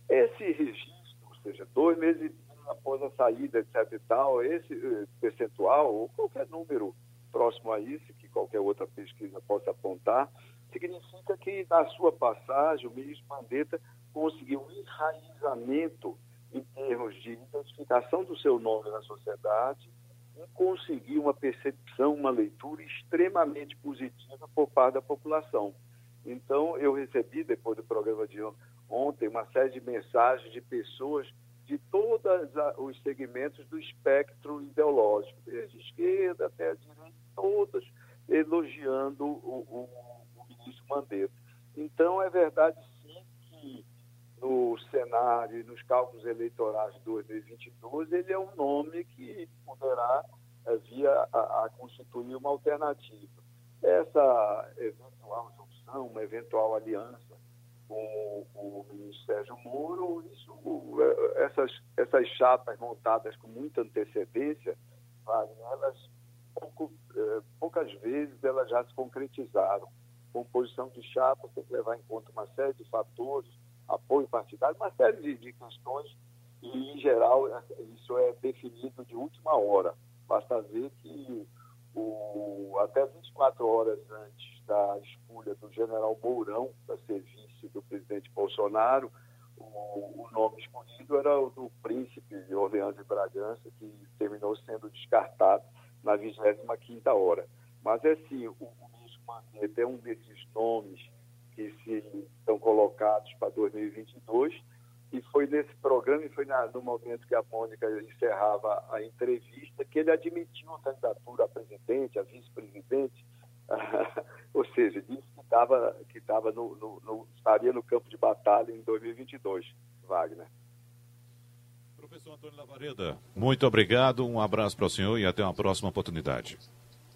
Esse registro, ou seja, dois meses após a saída, etc e tal, esse eh, percentual, ou qualquer número próximo a isso, que qualquer outra pesquisa possa apontar, significa que na sua passagem o ministro Mandetta conseguiu um enraizamento em termos de identificação do seu nome na sociedade, e conseguir uma percepção, uma leitura extremamente positiva por parte da população. Então, eu recebi, depois do programa de ontem, uma série de mensagens de pessoas de todos os segmentos do espectro ideológico, desde a esquerda até a direita, todas elogiando o, o, o ministro Mandetta. Então, é verdade sim que no cenário e nos cálculos eleitorais de 2022, ele é um nome que poderá uh, vir a, a, constituir uma alternativa. Essa eventual junção, uma eventual aliança com o ministro Sérgio Moro, isso, eh, essas, essas chapas montadas com muita antecedência, elas pouco, uh, poucas vezes elas já se concretizaram. Composição de chapas tem que levar em conta uma série de fatores, apoio partidário, uma série de, de questões e, em geral, isso é definido de última hora. Basta ver que o, até 24 horas antes da escolha do general Mourão para ser vice do presidente Bolsonaro, o, o, nome escolhido era o do príncipe de Orleans e Bragança, que terminou sendo descartado na 25ª hora. Mas é sim, o, o ministro Mandetta é um desses nomes que se estão colocados para 2022. E foi nesse programa, e foi na, no momento que a Mônica encerrava a entrevista, que ele admitiu a candidatura a presidente, a vice-presidente, ou seja, disse que, tava, que tava no, no, no, estaria no campo de batalha em 2022, Wagner. Professor Antônio Lavareda, muito obrigado, um abraço para o senhor e até uma próxima oportunidade.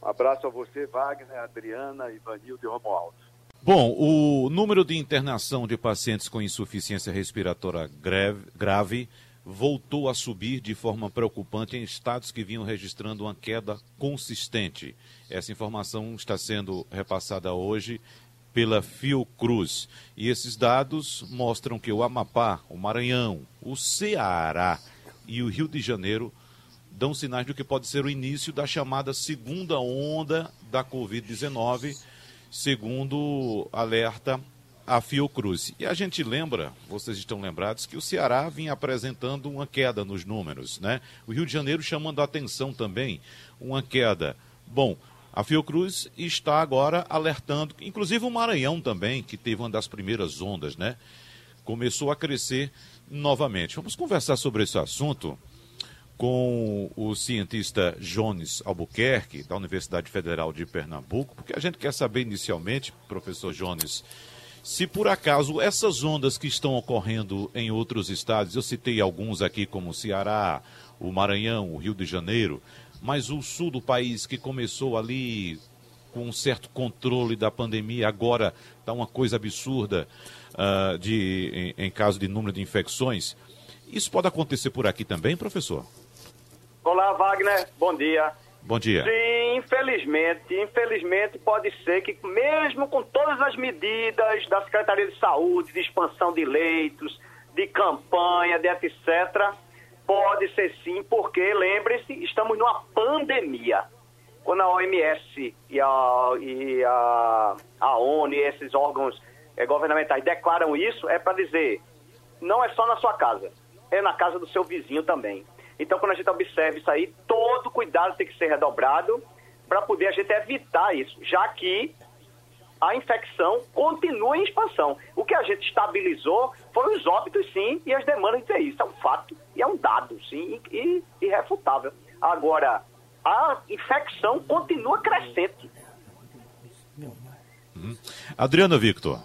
Um abraço a você, Wagner, Adriana, Ivanildo e Romualdo. Bom, o número de internação de pacientes com insuficiência respiratória grave, grave voltou a subir de forma preocupante em estados que vinham registrando uma queda consistente. Essa informação está sendo repassada hoje pela Fiocruz. E esses dados mostram que o Amapá, o Maranhão, o Ceará e o Rio de Janeiro dão sinais de que pode ser o início da chamada segunda onda da Covid-19 segundo alerta a Fiocruz. E a gente lembra, vocês estão lembrados, que o Ceará vinha apresentando uma queda nos números, né? O Rio de Janeiro chamando a atenção também, uma queda. Bom, a Fiocruz está agora alertando, inclusive o Maranhão também, que teve uma das primeiras ondas, né? Começou a crescer novamente. Vamos conversar sobre esse assunto com o cientista Jones Albuquerque, da Universidade Federal de Pernambuco, porque a gente quer saber inicialmente, professor Jones, se por acaso essas ondas que estão ocorrendo em outros estados, eu citei alguns aqui como o Ceará, o Maranhão, o Rio de Janeiro, mas o sul do país que começou ali com um certo controle da pandemia, agora está uma coisa absurda uh, de, em, em caso de número de infecções. Isso pode acontecer por aqui também, professor? Olá, Wagner. Bom dia. Bom dia. Sim, infelizmente, infelizmente pode ser que mesmo com todas as medidas da Secretaria de Saúde, de expansão de leitos, de campanha, de etc., pode ser sim, porque lembre-se, estamos numa pandemia. Quando a OMS e a, e a, a ONU e esses órgãos eh, governamentais declaram isso, é para dizer, não é só na sua casa, é na casa do seu vizinho também. Então, quando a gente observa isso aí, todo cuidado tem que ser redobrado para poder a gente evitar isso, já que a infecção continua em expansão. O que a gente estabilizou foram os óbitos, sim, e as demandas de Isso é um fato e é um dado, sim, e irrefutável. Agora, a infecção continua crescente. Uhum. Adriana Victor.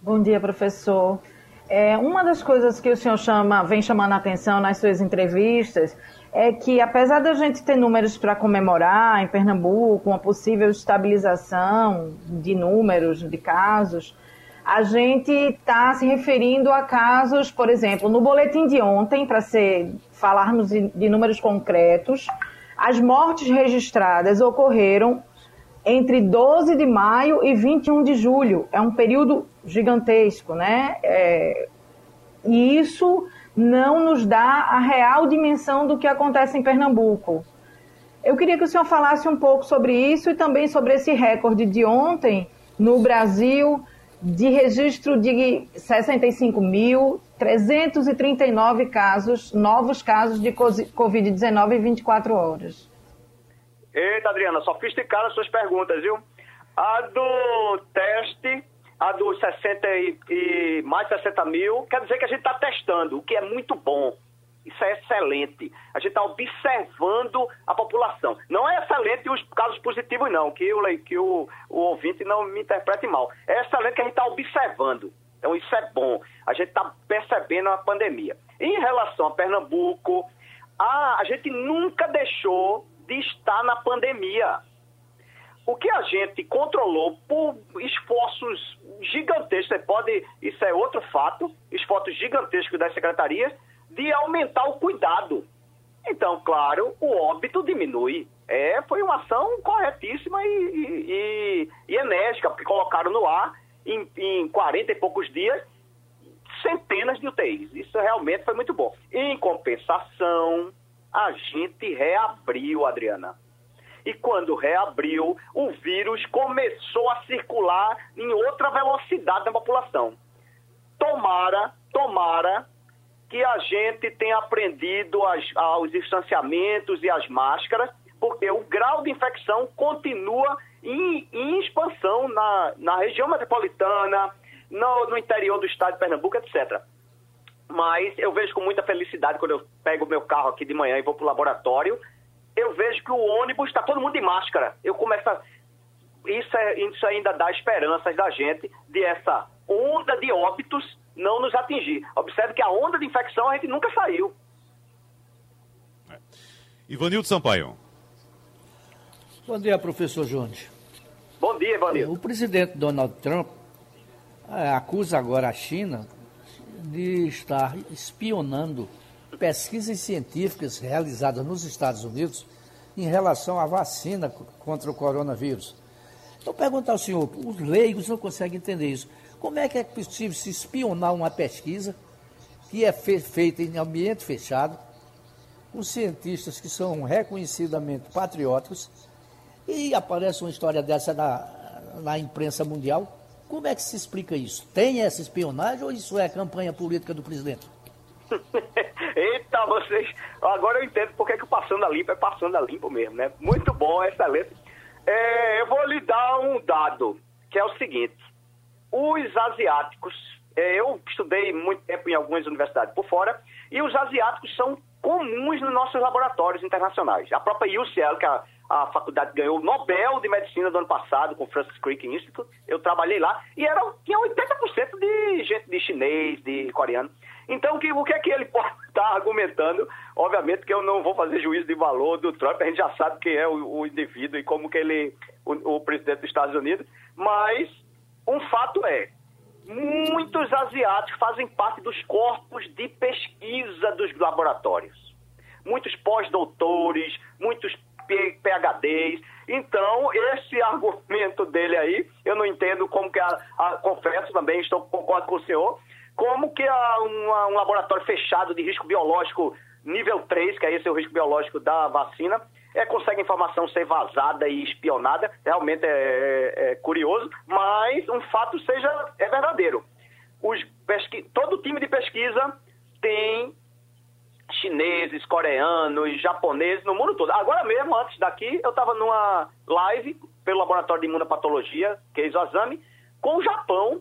Bom dia, professor. É, uma das coisas que o senhor chama, vem chamando a atenção nas suas entrevistas é que, apesar da gente ter números para comemorar em Pernambuco, uma possível estabilização de números, de casos, a gente está se referindo a casos, por exemplo, no boletim de ontem, para falarmos de, de números concretos, as mortes registradas ocorreram entre 12 de maio e 21 de julho. É um período gigantesco, né? É, e isso não nos dá a real dimensão do que acontece em Pernambuco. Eu queria que o senhor falasse um pouco sobre isso e também sobre esse recorde de ontem no Brasil de registro de 65.339 casos, novos casos de Covid-19 em 24 horas. Eita, Adriana, as suas perguntas, viu? A do teste, a dos 60 e, e mais 60 mil, quer dizer que a gente está testando, o que é muito bom. Isso é excelente. A gente está observando a população. Não é excelente os casos positivos, não, que o, que o, o ouvinte não me interprete mal. É excelente que a gente está observando. Então isso é bom. A gente está percebendo a pandemia. Em relação a Pernambuco, a, a gente nunca deixou de estar na pandemia. O que a gente controlou por esforços gigantescos, você pode, isso é outro fato, esforços gigantescos das secretarias, de aumentar o cuidado. Então, claro, o óbito diminui. É, foi uma ação corretíssima e, e, e, enérgica, porque colocaram no ar em, em 40 e poucos dias centenas de UTIs. Isso realmente foi muito bom. Em compensação, a gente reabriu, Adriana. E quando reabriu, o vírus começou a circular em outra velocidade na população. Tomara, tomara que a gente tenha aprendido as, os distanciamentos e as máscaras, porque o grau de infecção continua em, em expansão na, na região metropolitana, no, no interior do estado de Pernambuco, etc. Mas eu vejo com muita felicidade quando eu pego meu carro aqui de manhã e vou para o laboratório, eu vejo que o ônibus está todo mundo de máscara. Eu começo a... Isso, é, isso ainda dá esperanças da gente de essa onda de óbitos não nos atingir. Observe que a onda de infecção a gente nunca saiu. É. Ivanildo Sampaio. Bom dia, professor Júnior. Bom dia, Ivanildo. O presidente Donald Trump é, acusa agora a China de estar espionando pesquisas científicas realizadas nos Estados Unidos em relação à vacina contra o coronavírus. Eu pergunto ao senhor, os leigos não conseguem entender isso. Como é que é possível se espionar uma pesquisa que é fe feita em ambiente fechado, com cientistas que são reconhecidamente patrióticos, e aparece uma história dessa na, na imprensa mundial? Como é que se explica isso? Tem essa espionagem ou isso é campanha política do presidente? Eita, vocês. Agora eu entendo porque é que o Passando a Limpo é Passando a Limpo mesmo, né? Muito bom, excelente. É, eu vou lhe dar um dado, que é o seguinte: os asiáticos, é, eu estudei muito tempo em algumas universidades por fora, e os asiáticos são comuns nos nossos laboratórios internacionais. A própria UCL, que é a, a faculdade ganhou o Nobel de Medicina do ano passado com o Francis Crick Institute, eu trabalhei lá, e era, tinha 80% de gente de chinês, de coreano. Então, que, o que é que ele pode estar argumentando? Obviamente que eu não vou fazer juízo de valor do Trump, a gente já sabe quem é o, o indivíduo e como que ele, o, o presidente dos Estados Unidos, mas um fato é, muitos asiáticos fazem parte dos corpos de pesquisa dos laboratórios. Muitos pós-doutores, muitos PHDs. Então, esse argumento dele aí, eu não entendo como que a, a confesso também, estou concordo com o senhor, como que a, uma, um laboratório fechado de risco biológico nível 3, que é esse o risco biológico da vacina, é, consegue informação ser vazada e espionada, realmente é, é, é curioso, mas um fato seja é verdadeiro. Os pesqui... Todo time de pesquisa tem chineses, coreanos, japoneses, no mundo todo. Agora mesmo, antes daqui, eu estava numa live pelo Laboratório de Imunopatologia, que é Exame, com o Japão,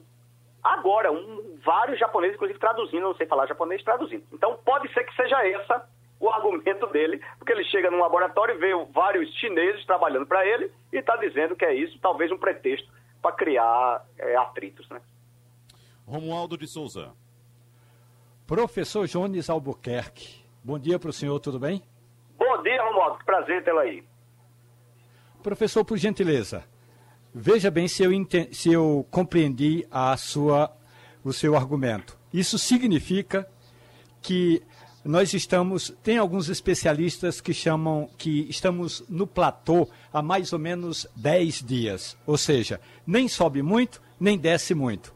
agora, um, vários japoneses, inclusive traduzindo, não sei falar japonês, traduzindo. Então, pode ser que seja essa o argumento dele, porque ele chega num laboratório e vê vários chineses trabalhando para ele e está dizendo que é isso, talvez um pretexto para criar é, atritos. Né? Romualdo de Souza. Professor Jones Albuquerque. Bom dia para o senhor, tudo bem? Bom dia, Romualdo, prazer tê-lo aí. Professor, por gentileza, veja bem se eu, se eu compreendi a sua, o seu argumento. Isso significa que nós estamos, tem alguns especialistas que chamam que estamos no platô há mais ou menos 10 dias, ou seja, nem sobe muito, nem desce muito.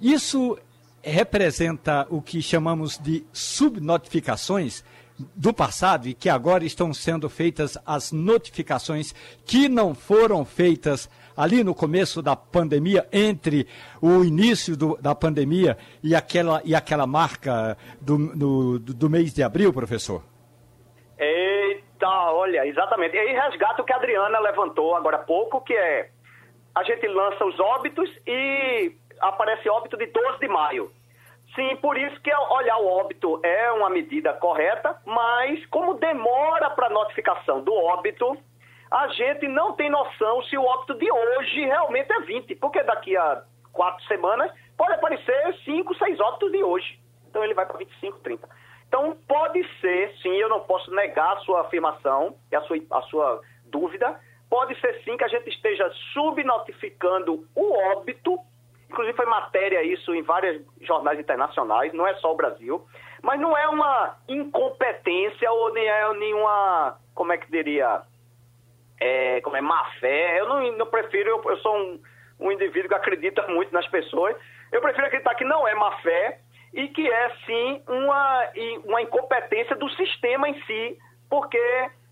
Isso representa o que chamamos de subnotificações do passado e que agora estão sendo feitas as notificações que não foram feitas ali no começo da pandemia, entre o início do, da pandemia e aquela, e aquela marca do, do, do mês de abril, professor? Eita, olha, exatamente. E aí resgata o que a Adriana levantou agora há pouco, que é a gente lança os óbitos e aparece óbito de 12 de maio. Sim, por isso que olhar o óbito é uma medida correta, mas como demora para notificação do óbito, a gente não tem noção se o óbito de hoje realmente é 20, porque daqui a quatro semanas pode aparecer 5, 6 óbitos de hoje. Então ele vai para 25, 30. Então pode ser, sim, eu não posso negar a sua afirmação e a sua, a sua dúvida, pode ser sim que a gente esteja subnotificando o óbito, inclusive foi matéria isso em vários jornais internacionais, não é só o Brasil, mas não é uma incompetência ou nem é nenhuma, como é que diria, é, como é má fé. Eu não, não prefiro, eu, eu sou um, um indivíduo que acredita muito nas pessoas. Eu prefiro acreditar que não é má fé e que é sim uma, uma incompetência do sistema em si, porque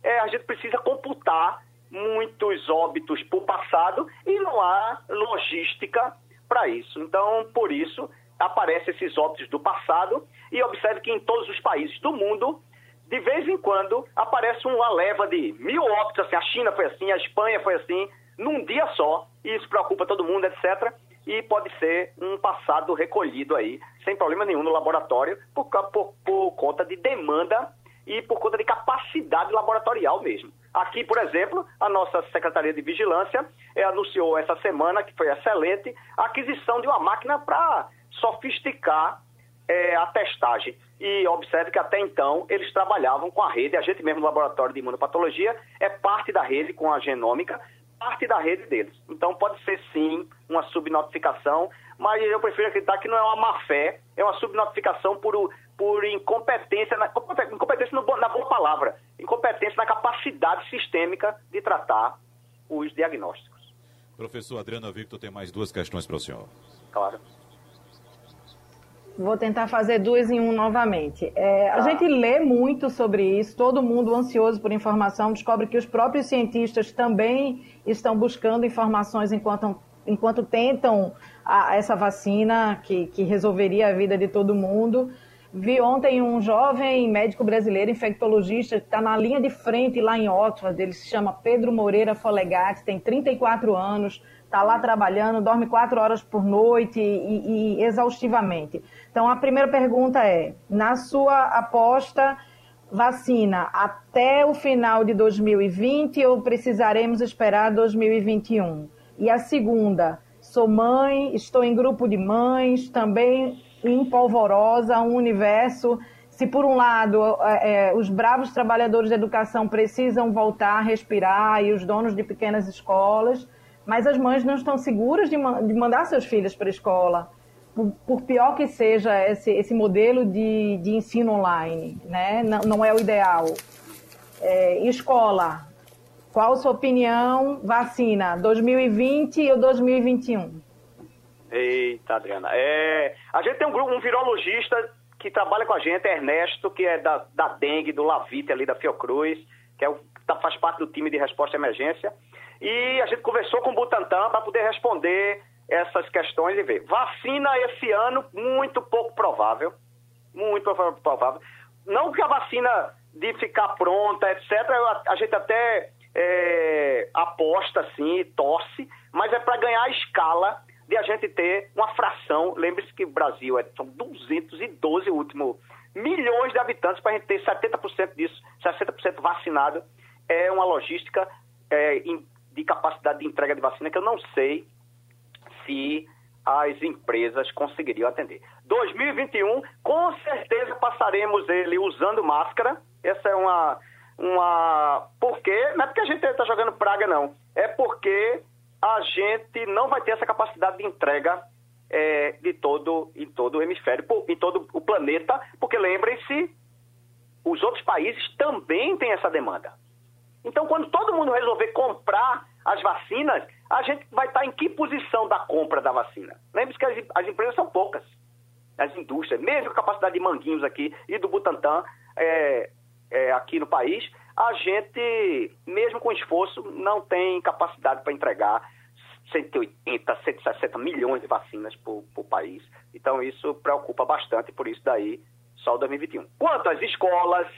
é, a gente precisa computar muitos óbitos por passado e não há logística para isso. Então, por isso, aparecem esses óbitos do passado e observe que em todos os países do mundo de vez em quando aparece uma leva de mil óbitos, assim, a China foi assim, a Espanha foi assim, num dia só, e isso preocupa todo mundo, etc. E pode ser um passado recolhido aí, sem problema nenhum no laboratório, por, por, por conta de demanda e por conta de capacidade laboratorial mesmo. Aqui, por exemplo, a nossa Secretaria de Vigilância eh, anunciou essa semana, que foi excelente, a aquisição de uma máquina para sofisticar eh, a testagem. E observe que até então eles trabalhavam com a rede, a gente mesmo no laboratório de imunopatologia é parte da rede com a genômica, parte da rede deles. Então pode ser sim uma subnotificação, mas eu prefiro acreditar que não é uma má fé, é uma subnotificação por, por incompetência, na, incompetência no, na boa palavra, incompetência na capacidade sistêmica de tratar os diagnósticos. Professor Adriana Victor tem mais duas questões para o senhor. Claro. Vou tentar fazer duas em um novamente. É, a ah. gente lê muito sobre isso, todo mundo ansioso por informação, descobre que os próprios cientistas também estão buscando informações enquanto, enquanto tentam a, essa vacina que, que resolveria a vida de todo mundo. Vi ontem um jovem médico brasileiro, infectologista, que está na linha de frente lá em Oxford. Ele se chama Pedro Moreira Folegatti, tem 34 anos, está lá trabalhando, dorme quatro horas por noite e, e, exaustivamente. Então, a primeira pergunta é: na sua aposta, vacina até o final de 2020 ou precisaremos esperar 2021? E a segunda, sou mãe, estou em grupo de mães, também em polvorosa, um universo. Se por um lado é, é os bravos trabalhadores da educação precisam voltar a respirar e os donos de pequenas escolas, mas as mães não estão seguras de, de mandar seus filhos para a escola, por, por, pior que seja esse, esse modelo de, de ensino online, né? não, não é o ideal. É, escola, qual a sua opinião? Vacina, 2020 ou 2021? Eita, Adriana. É, a gente tem um grupo, um virologista que trabalha com a gente, Ernesto, que é da, da dengue, do Lavite ali da Fiocruz, que é o, tá, faz parte do time de resposta à emergência. E a gente conversou com o Butantan para poder responder essas questões e ver. Vacina esse ano, muito pouco provável. Muito provável. Não que a vacina de ficar pronta, etc., a, gente até é, aposta, assim, torce, mas é para ganhar a escala de a gente ter uma fração. Lembre-se que o Brasil é, são 212 último milhões de habitantes para a gente ter 70% disso, 60% vacinado. É uma logística é, de capacidade de entrega de vacina que eu não sei se as empresas conseguiriam atender. 2021, com certeza passaremos ele usando máscara. Essa é uma. Uma... Por quê? Não é porque a gente está jogando praga, não. É porque a gente não vai ter essa capacidade de entrega é, de todo, em todo o hemisfério, em todo o planeta, porque lembrem-se, os outros países também têm essa demanda. Então, quando todo mundo resolver comprar as vacinas, a gente vai estar em que posição da compra da vacina? Lembre-se que as, as, empresas são poucas, as indústrias, mesmo a capacidade de Manguinhos aqui e do Butantan é, é, aqui no país, a gente, mesmo com esforço, não tem capacidade para entregar 180, 160 milhões de vacinas por, por país. Então isso preocupa bastante, por isso daí só o 2021. Quanto às escolas,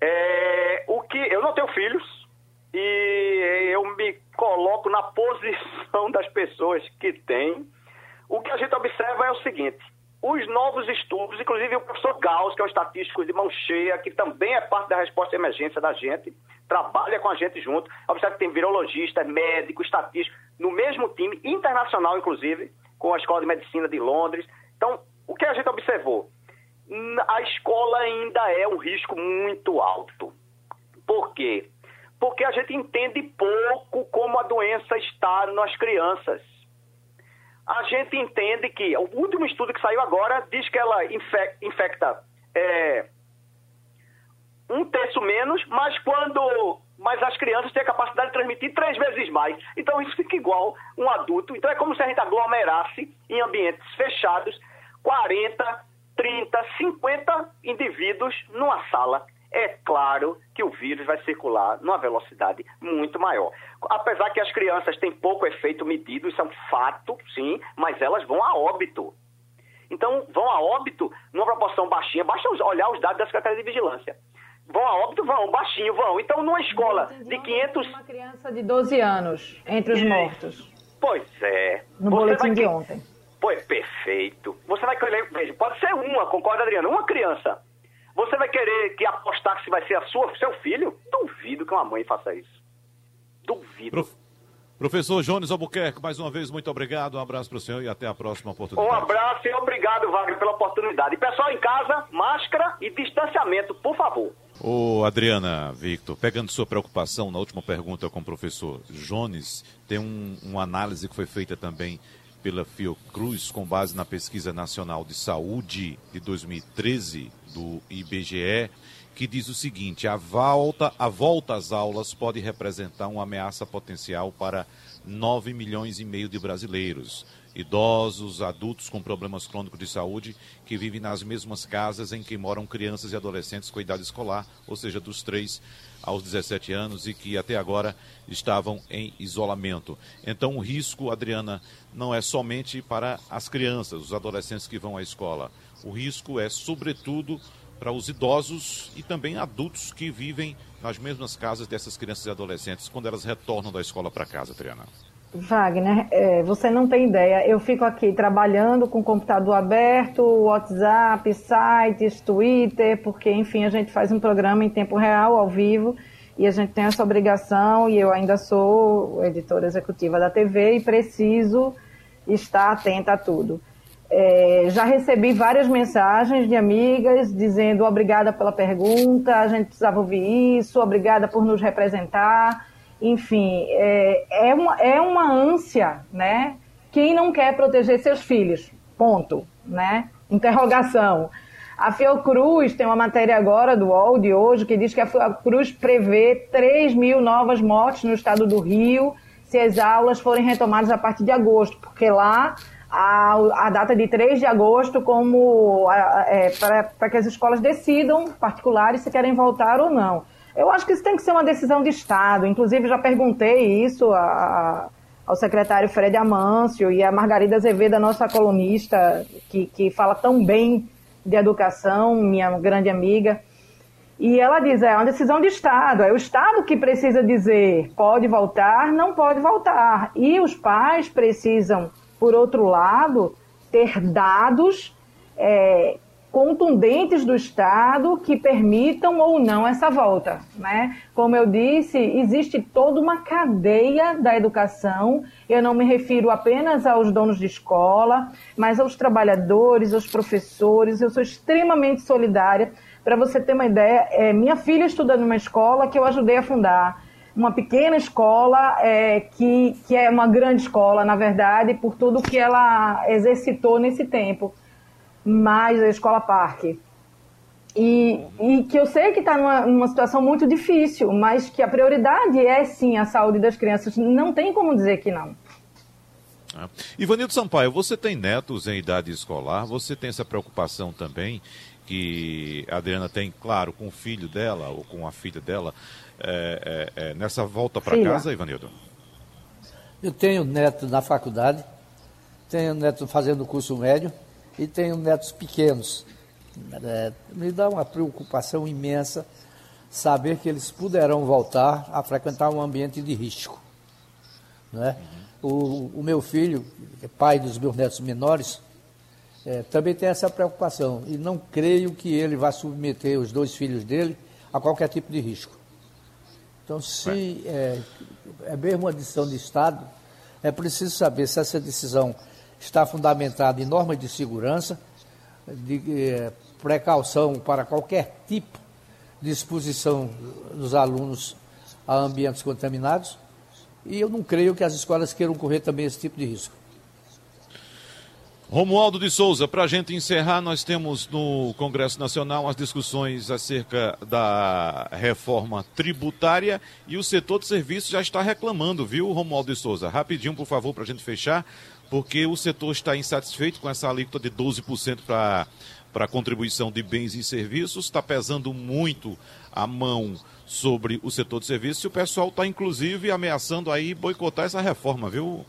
é, o que eu não tenho filhos e eu me coloco na posição das pessoas que têm. O que a gente observa é o seguinte: os novos estudos, inclusive o professor Gauss, que é um estatístico de mão cheia, que também é parte da resposta de emergência da gente, trabalha com a gente junto. Observe que tem virologista, médico, estatístico, no mesmo time, internacional inclusive, com a Escola de Medicina de Londres. Então, o que a gente observou? A escola ainda é um risco muito alto. Por quê? Porque a gente entende pouco como a doença está nas crianças a gente entende que o último estudo que saiu agora diz que ela infecta é, um terço menos, mas quando mas as crianças têm a capacidade de transmitir três vezes mais. Então isso fica igual um adulto. Então é como se a gente aglomerasse em ambientes fechados 40, 30, 50 indivíduos numa sala é claro que o vírus vai circular numa velocidade muito maior. Apesar que as crianças têm pouco efeito medido, isso é um fato, sim, mas elas vão a óbito. Então, vão a óbito numa proporção baixinha. Basta olhar os dados da Secretaria de Vigilância. Vão a óbito? Vão, baixinho, vão. Então, numa escola de 500... Uma criança de 12 anos entre os mortos. Pois é. No Você boletim de ontem. Pois, perfeito. Você vai veja, pode ser uma, concorda, Adriana? Uma criança. Você vai querer que apostar que se vai ser a sua, seu filho? Duvido que uma mãe faça isso. Duvido. Prof... Professor Jones Albuquerque, mais uma vez, muito obrigado. Um abraço para o senhor e até a próxima oportunidade. Um abraço e obrigado, Wagner, pela oportunidade. E pessoal em casa, máscara e distanciamento, por favor. Ô, Adriana, Victor, pegando sua preocupação na última pergunta com o professor Jones, tem um, uma análise que foi feita também pela Fiocruz com base na Pesquisa Nacional de Saúde de 2013 do IBGE, que diz o seguinte: a volta, a volta às aulas pode representar uma ameaça potencial para 9 milhões e meio de brasileiros, idosos, adultos com problemas crônicos de saúde que vivem nas mesmas casas em que moram crianças e adolescentes com idade escolar, ou seja, dos 3 aos 17 anos e que até agora estavam em isolamento. Então, o risco, Adriana, não é somente para as crianças, os adolescentes que vão à escola. O risco é, sobretudo, para os idosos e também adultos que vivem nas mesmas casas dessas crianças e adolescentes quando elas retornam da escola para casa, Adriana. Wagner, é, você não tem ideia. Eu fico aqui trabalhando com o computador aberto, WhatsApp, sites, Twitter, porque, enfim, a gente faz um programa em tempo real, ao vivo, e a gente tem essa obrigação, e eu ainda sou editora executiva da TV e preciso estar atenta a tudo. É, já recebi várias mensagens de amigas dizendo obrigada pela pergunta, a gente precisava ouvir isso, obrigada por nos representar enfim, é, é, uma, é uma ânsia, né? Quem não quer proteger seus filhos? Ponto, né? Interrogação. A Fiocruz tem uma matéria agora do UOL de hoje que diz que a Fiocruz prevê 3 mil novas mortes no estado do Rio se as aulas forem retomadas a partir de agosto, porque lá a, a data de 3 de agosto como é, para que as escolas decidam, particulares, se querem voltar ou não. Eu acho que isso tem que ser uma decisão de Estado. Inclusive, já perguntei isso a, ao secretário Fred Amâncio e a Margarida Azevedo, nossa colunista, que, que fala tão bem de educação, minha grande amiga. E ela diz, é uma decisão de Estado, é o Estado que precisa dizer pode voltar, não pode voltar. E os pais precisam, por outro lado, ter dados é, contundentes do Estado que permitam ou não essa volta. Né? Como eu disse, existe toda uma cadeia da educação. Eu não me refiro apenas aos donos de escola, mas aos trabalhadores, aos professores. Eu sou extremamente solidária. Para você ter uma ideia, é, minha filha estuda numa escola que eu ajudei a fundar uma pequena escola é, que, que é uma grande escola, na verdade, por tudo que ela exercitou nesse tempo mais a Escola Parque. E, e que eu sei que está numa, numa situação muito difícil, mas que a prioridade é sim a saúde das crianças. Não tem como dizer que não. É. Ivanildo Sampaio, você tem netos em idade escolar, você tem essa preocupação também que a Adriana tem, claro, com o filho dela ou com a filha dela, é, é, é nessa volta para casa, Ivanildo? Eu tenho neto na faculdade, tenho neto fazendo curso médio, e tenho netos pequenos. É, me dá uma preocupação imensa saber que eles poderão voltar a frequentar um ambiente de risco. Né? O, o meu filho, pai dos meus netos menores, é, também tem essa preocupação e não creio que ele vá submeter os dois filhos dele a qualquer tipo de risco. Então, se é, é mesmo uma decisão de Estado, é preciso saber se essa decisão está fundamentado em normas de segurança, de eh, precaução para qualquer tipo de exposição dos alunos a ambientes contaminados. E eu não creio que as escolas queiram correr também esse tipo de risco. Romualdo de Souza, para a gente encerrar, nós temos no Congresso Nacional as discussões acerca da reforma tributária e o setor de serviços já está reclamando, viu, Romualdo de Souza? Rapidinho, por favor, para a gente fechar porque o setor está insatisfeito com essa alíquota de 12% para para contribuição de bens e serviços, está pesando muito a mão sobre o setor de serviços e o pessoal está inclusive ameaçando aí boicotar essa reforma, viu,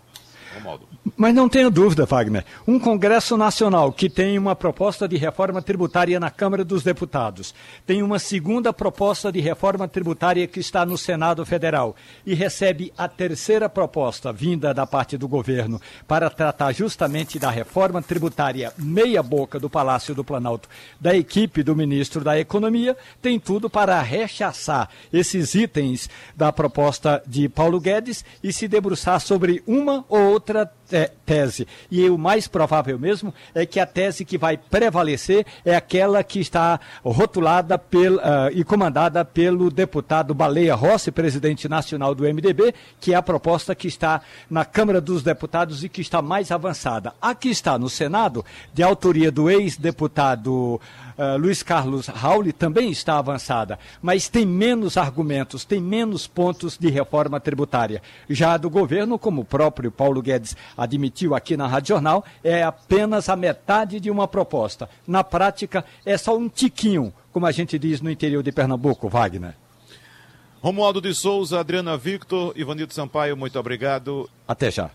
Romualdo. Mas não tenha dúvida, Wagner. Um Congresso Nacional que tem uma proposta de reforma tributária na Câmara dos Deputados, tem uma segunda proposta de reforma tributária que está no Senado Federal e recebe a terceira proposta vinda da parte do governo para tratar justamente da reforma tributária meia-boca do Palácio do Planalto, da equipe do ministro da Economia, tem tudo para rechaçar esses itens da proposta de Paulo Guedes e se debruçar sobre uma ou outra tese. E o mais provável mesmo é que a tese que vai prevalecer é aquela que está rotulada uh, e comandada pelo deputado Baleia Rossi, presidente nacional do MDB, que é a proposta que está na Câmara dos Deputados e que está mais avançada. A que está no Senado, de autoria do ex-deputado uh, Luiz Carlos Rauli, também está avançada, mas tem menos argumentos, tem menos pontos de reforma tributária. Já do governo, como o próprio Paulo Guedes admitiu aqui na Rádio Jornal, é apenas a metade de uma proposta. Na prática, é só um tiquinho, como a gente diz no interior de Pernambuco, Wagner. Romualdo de Souza, Adriana Victor, Ivanildo Sampaio, muito obrigado. Até já.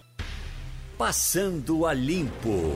Passando a limpo.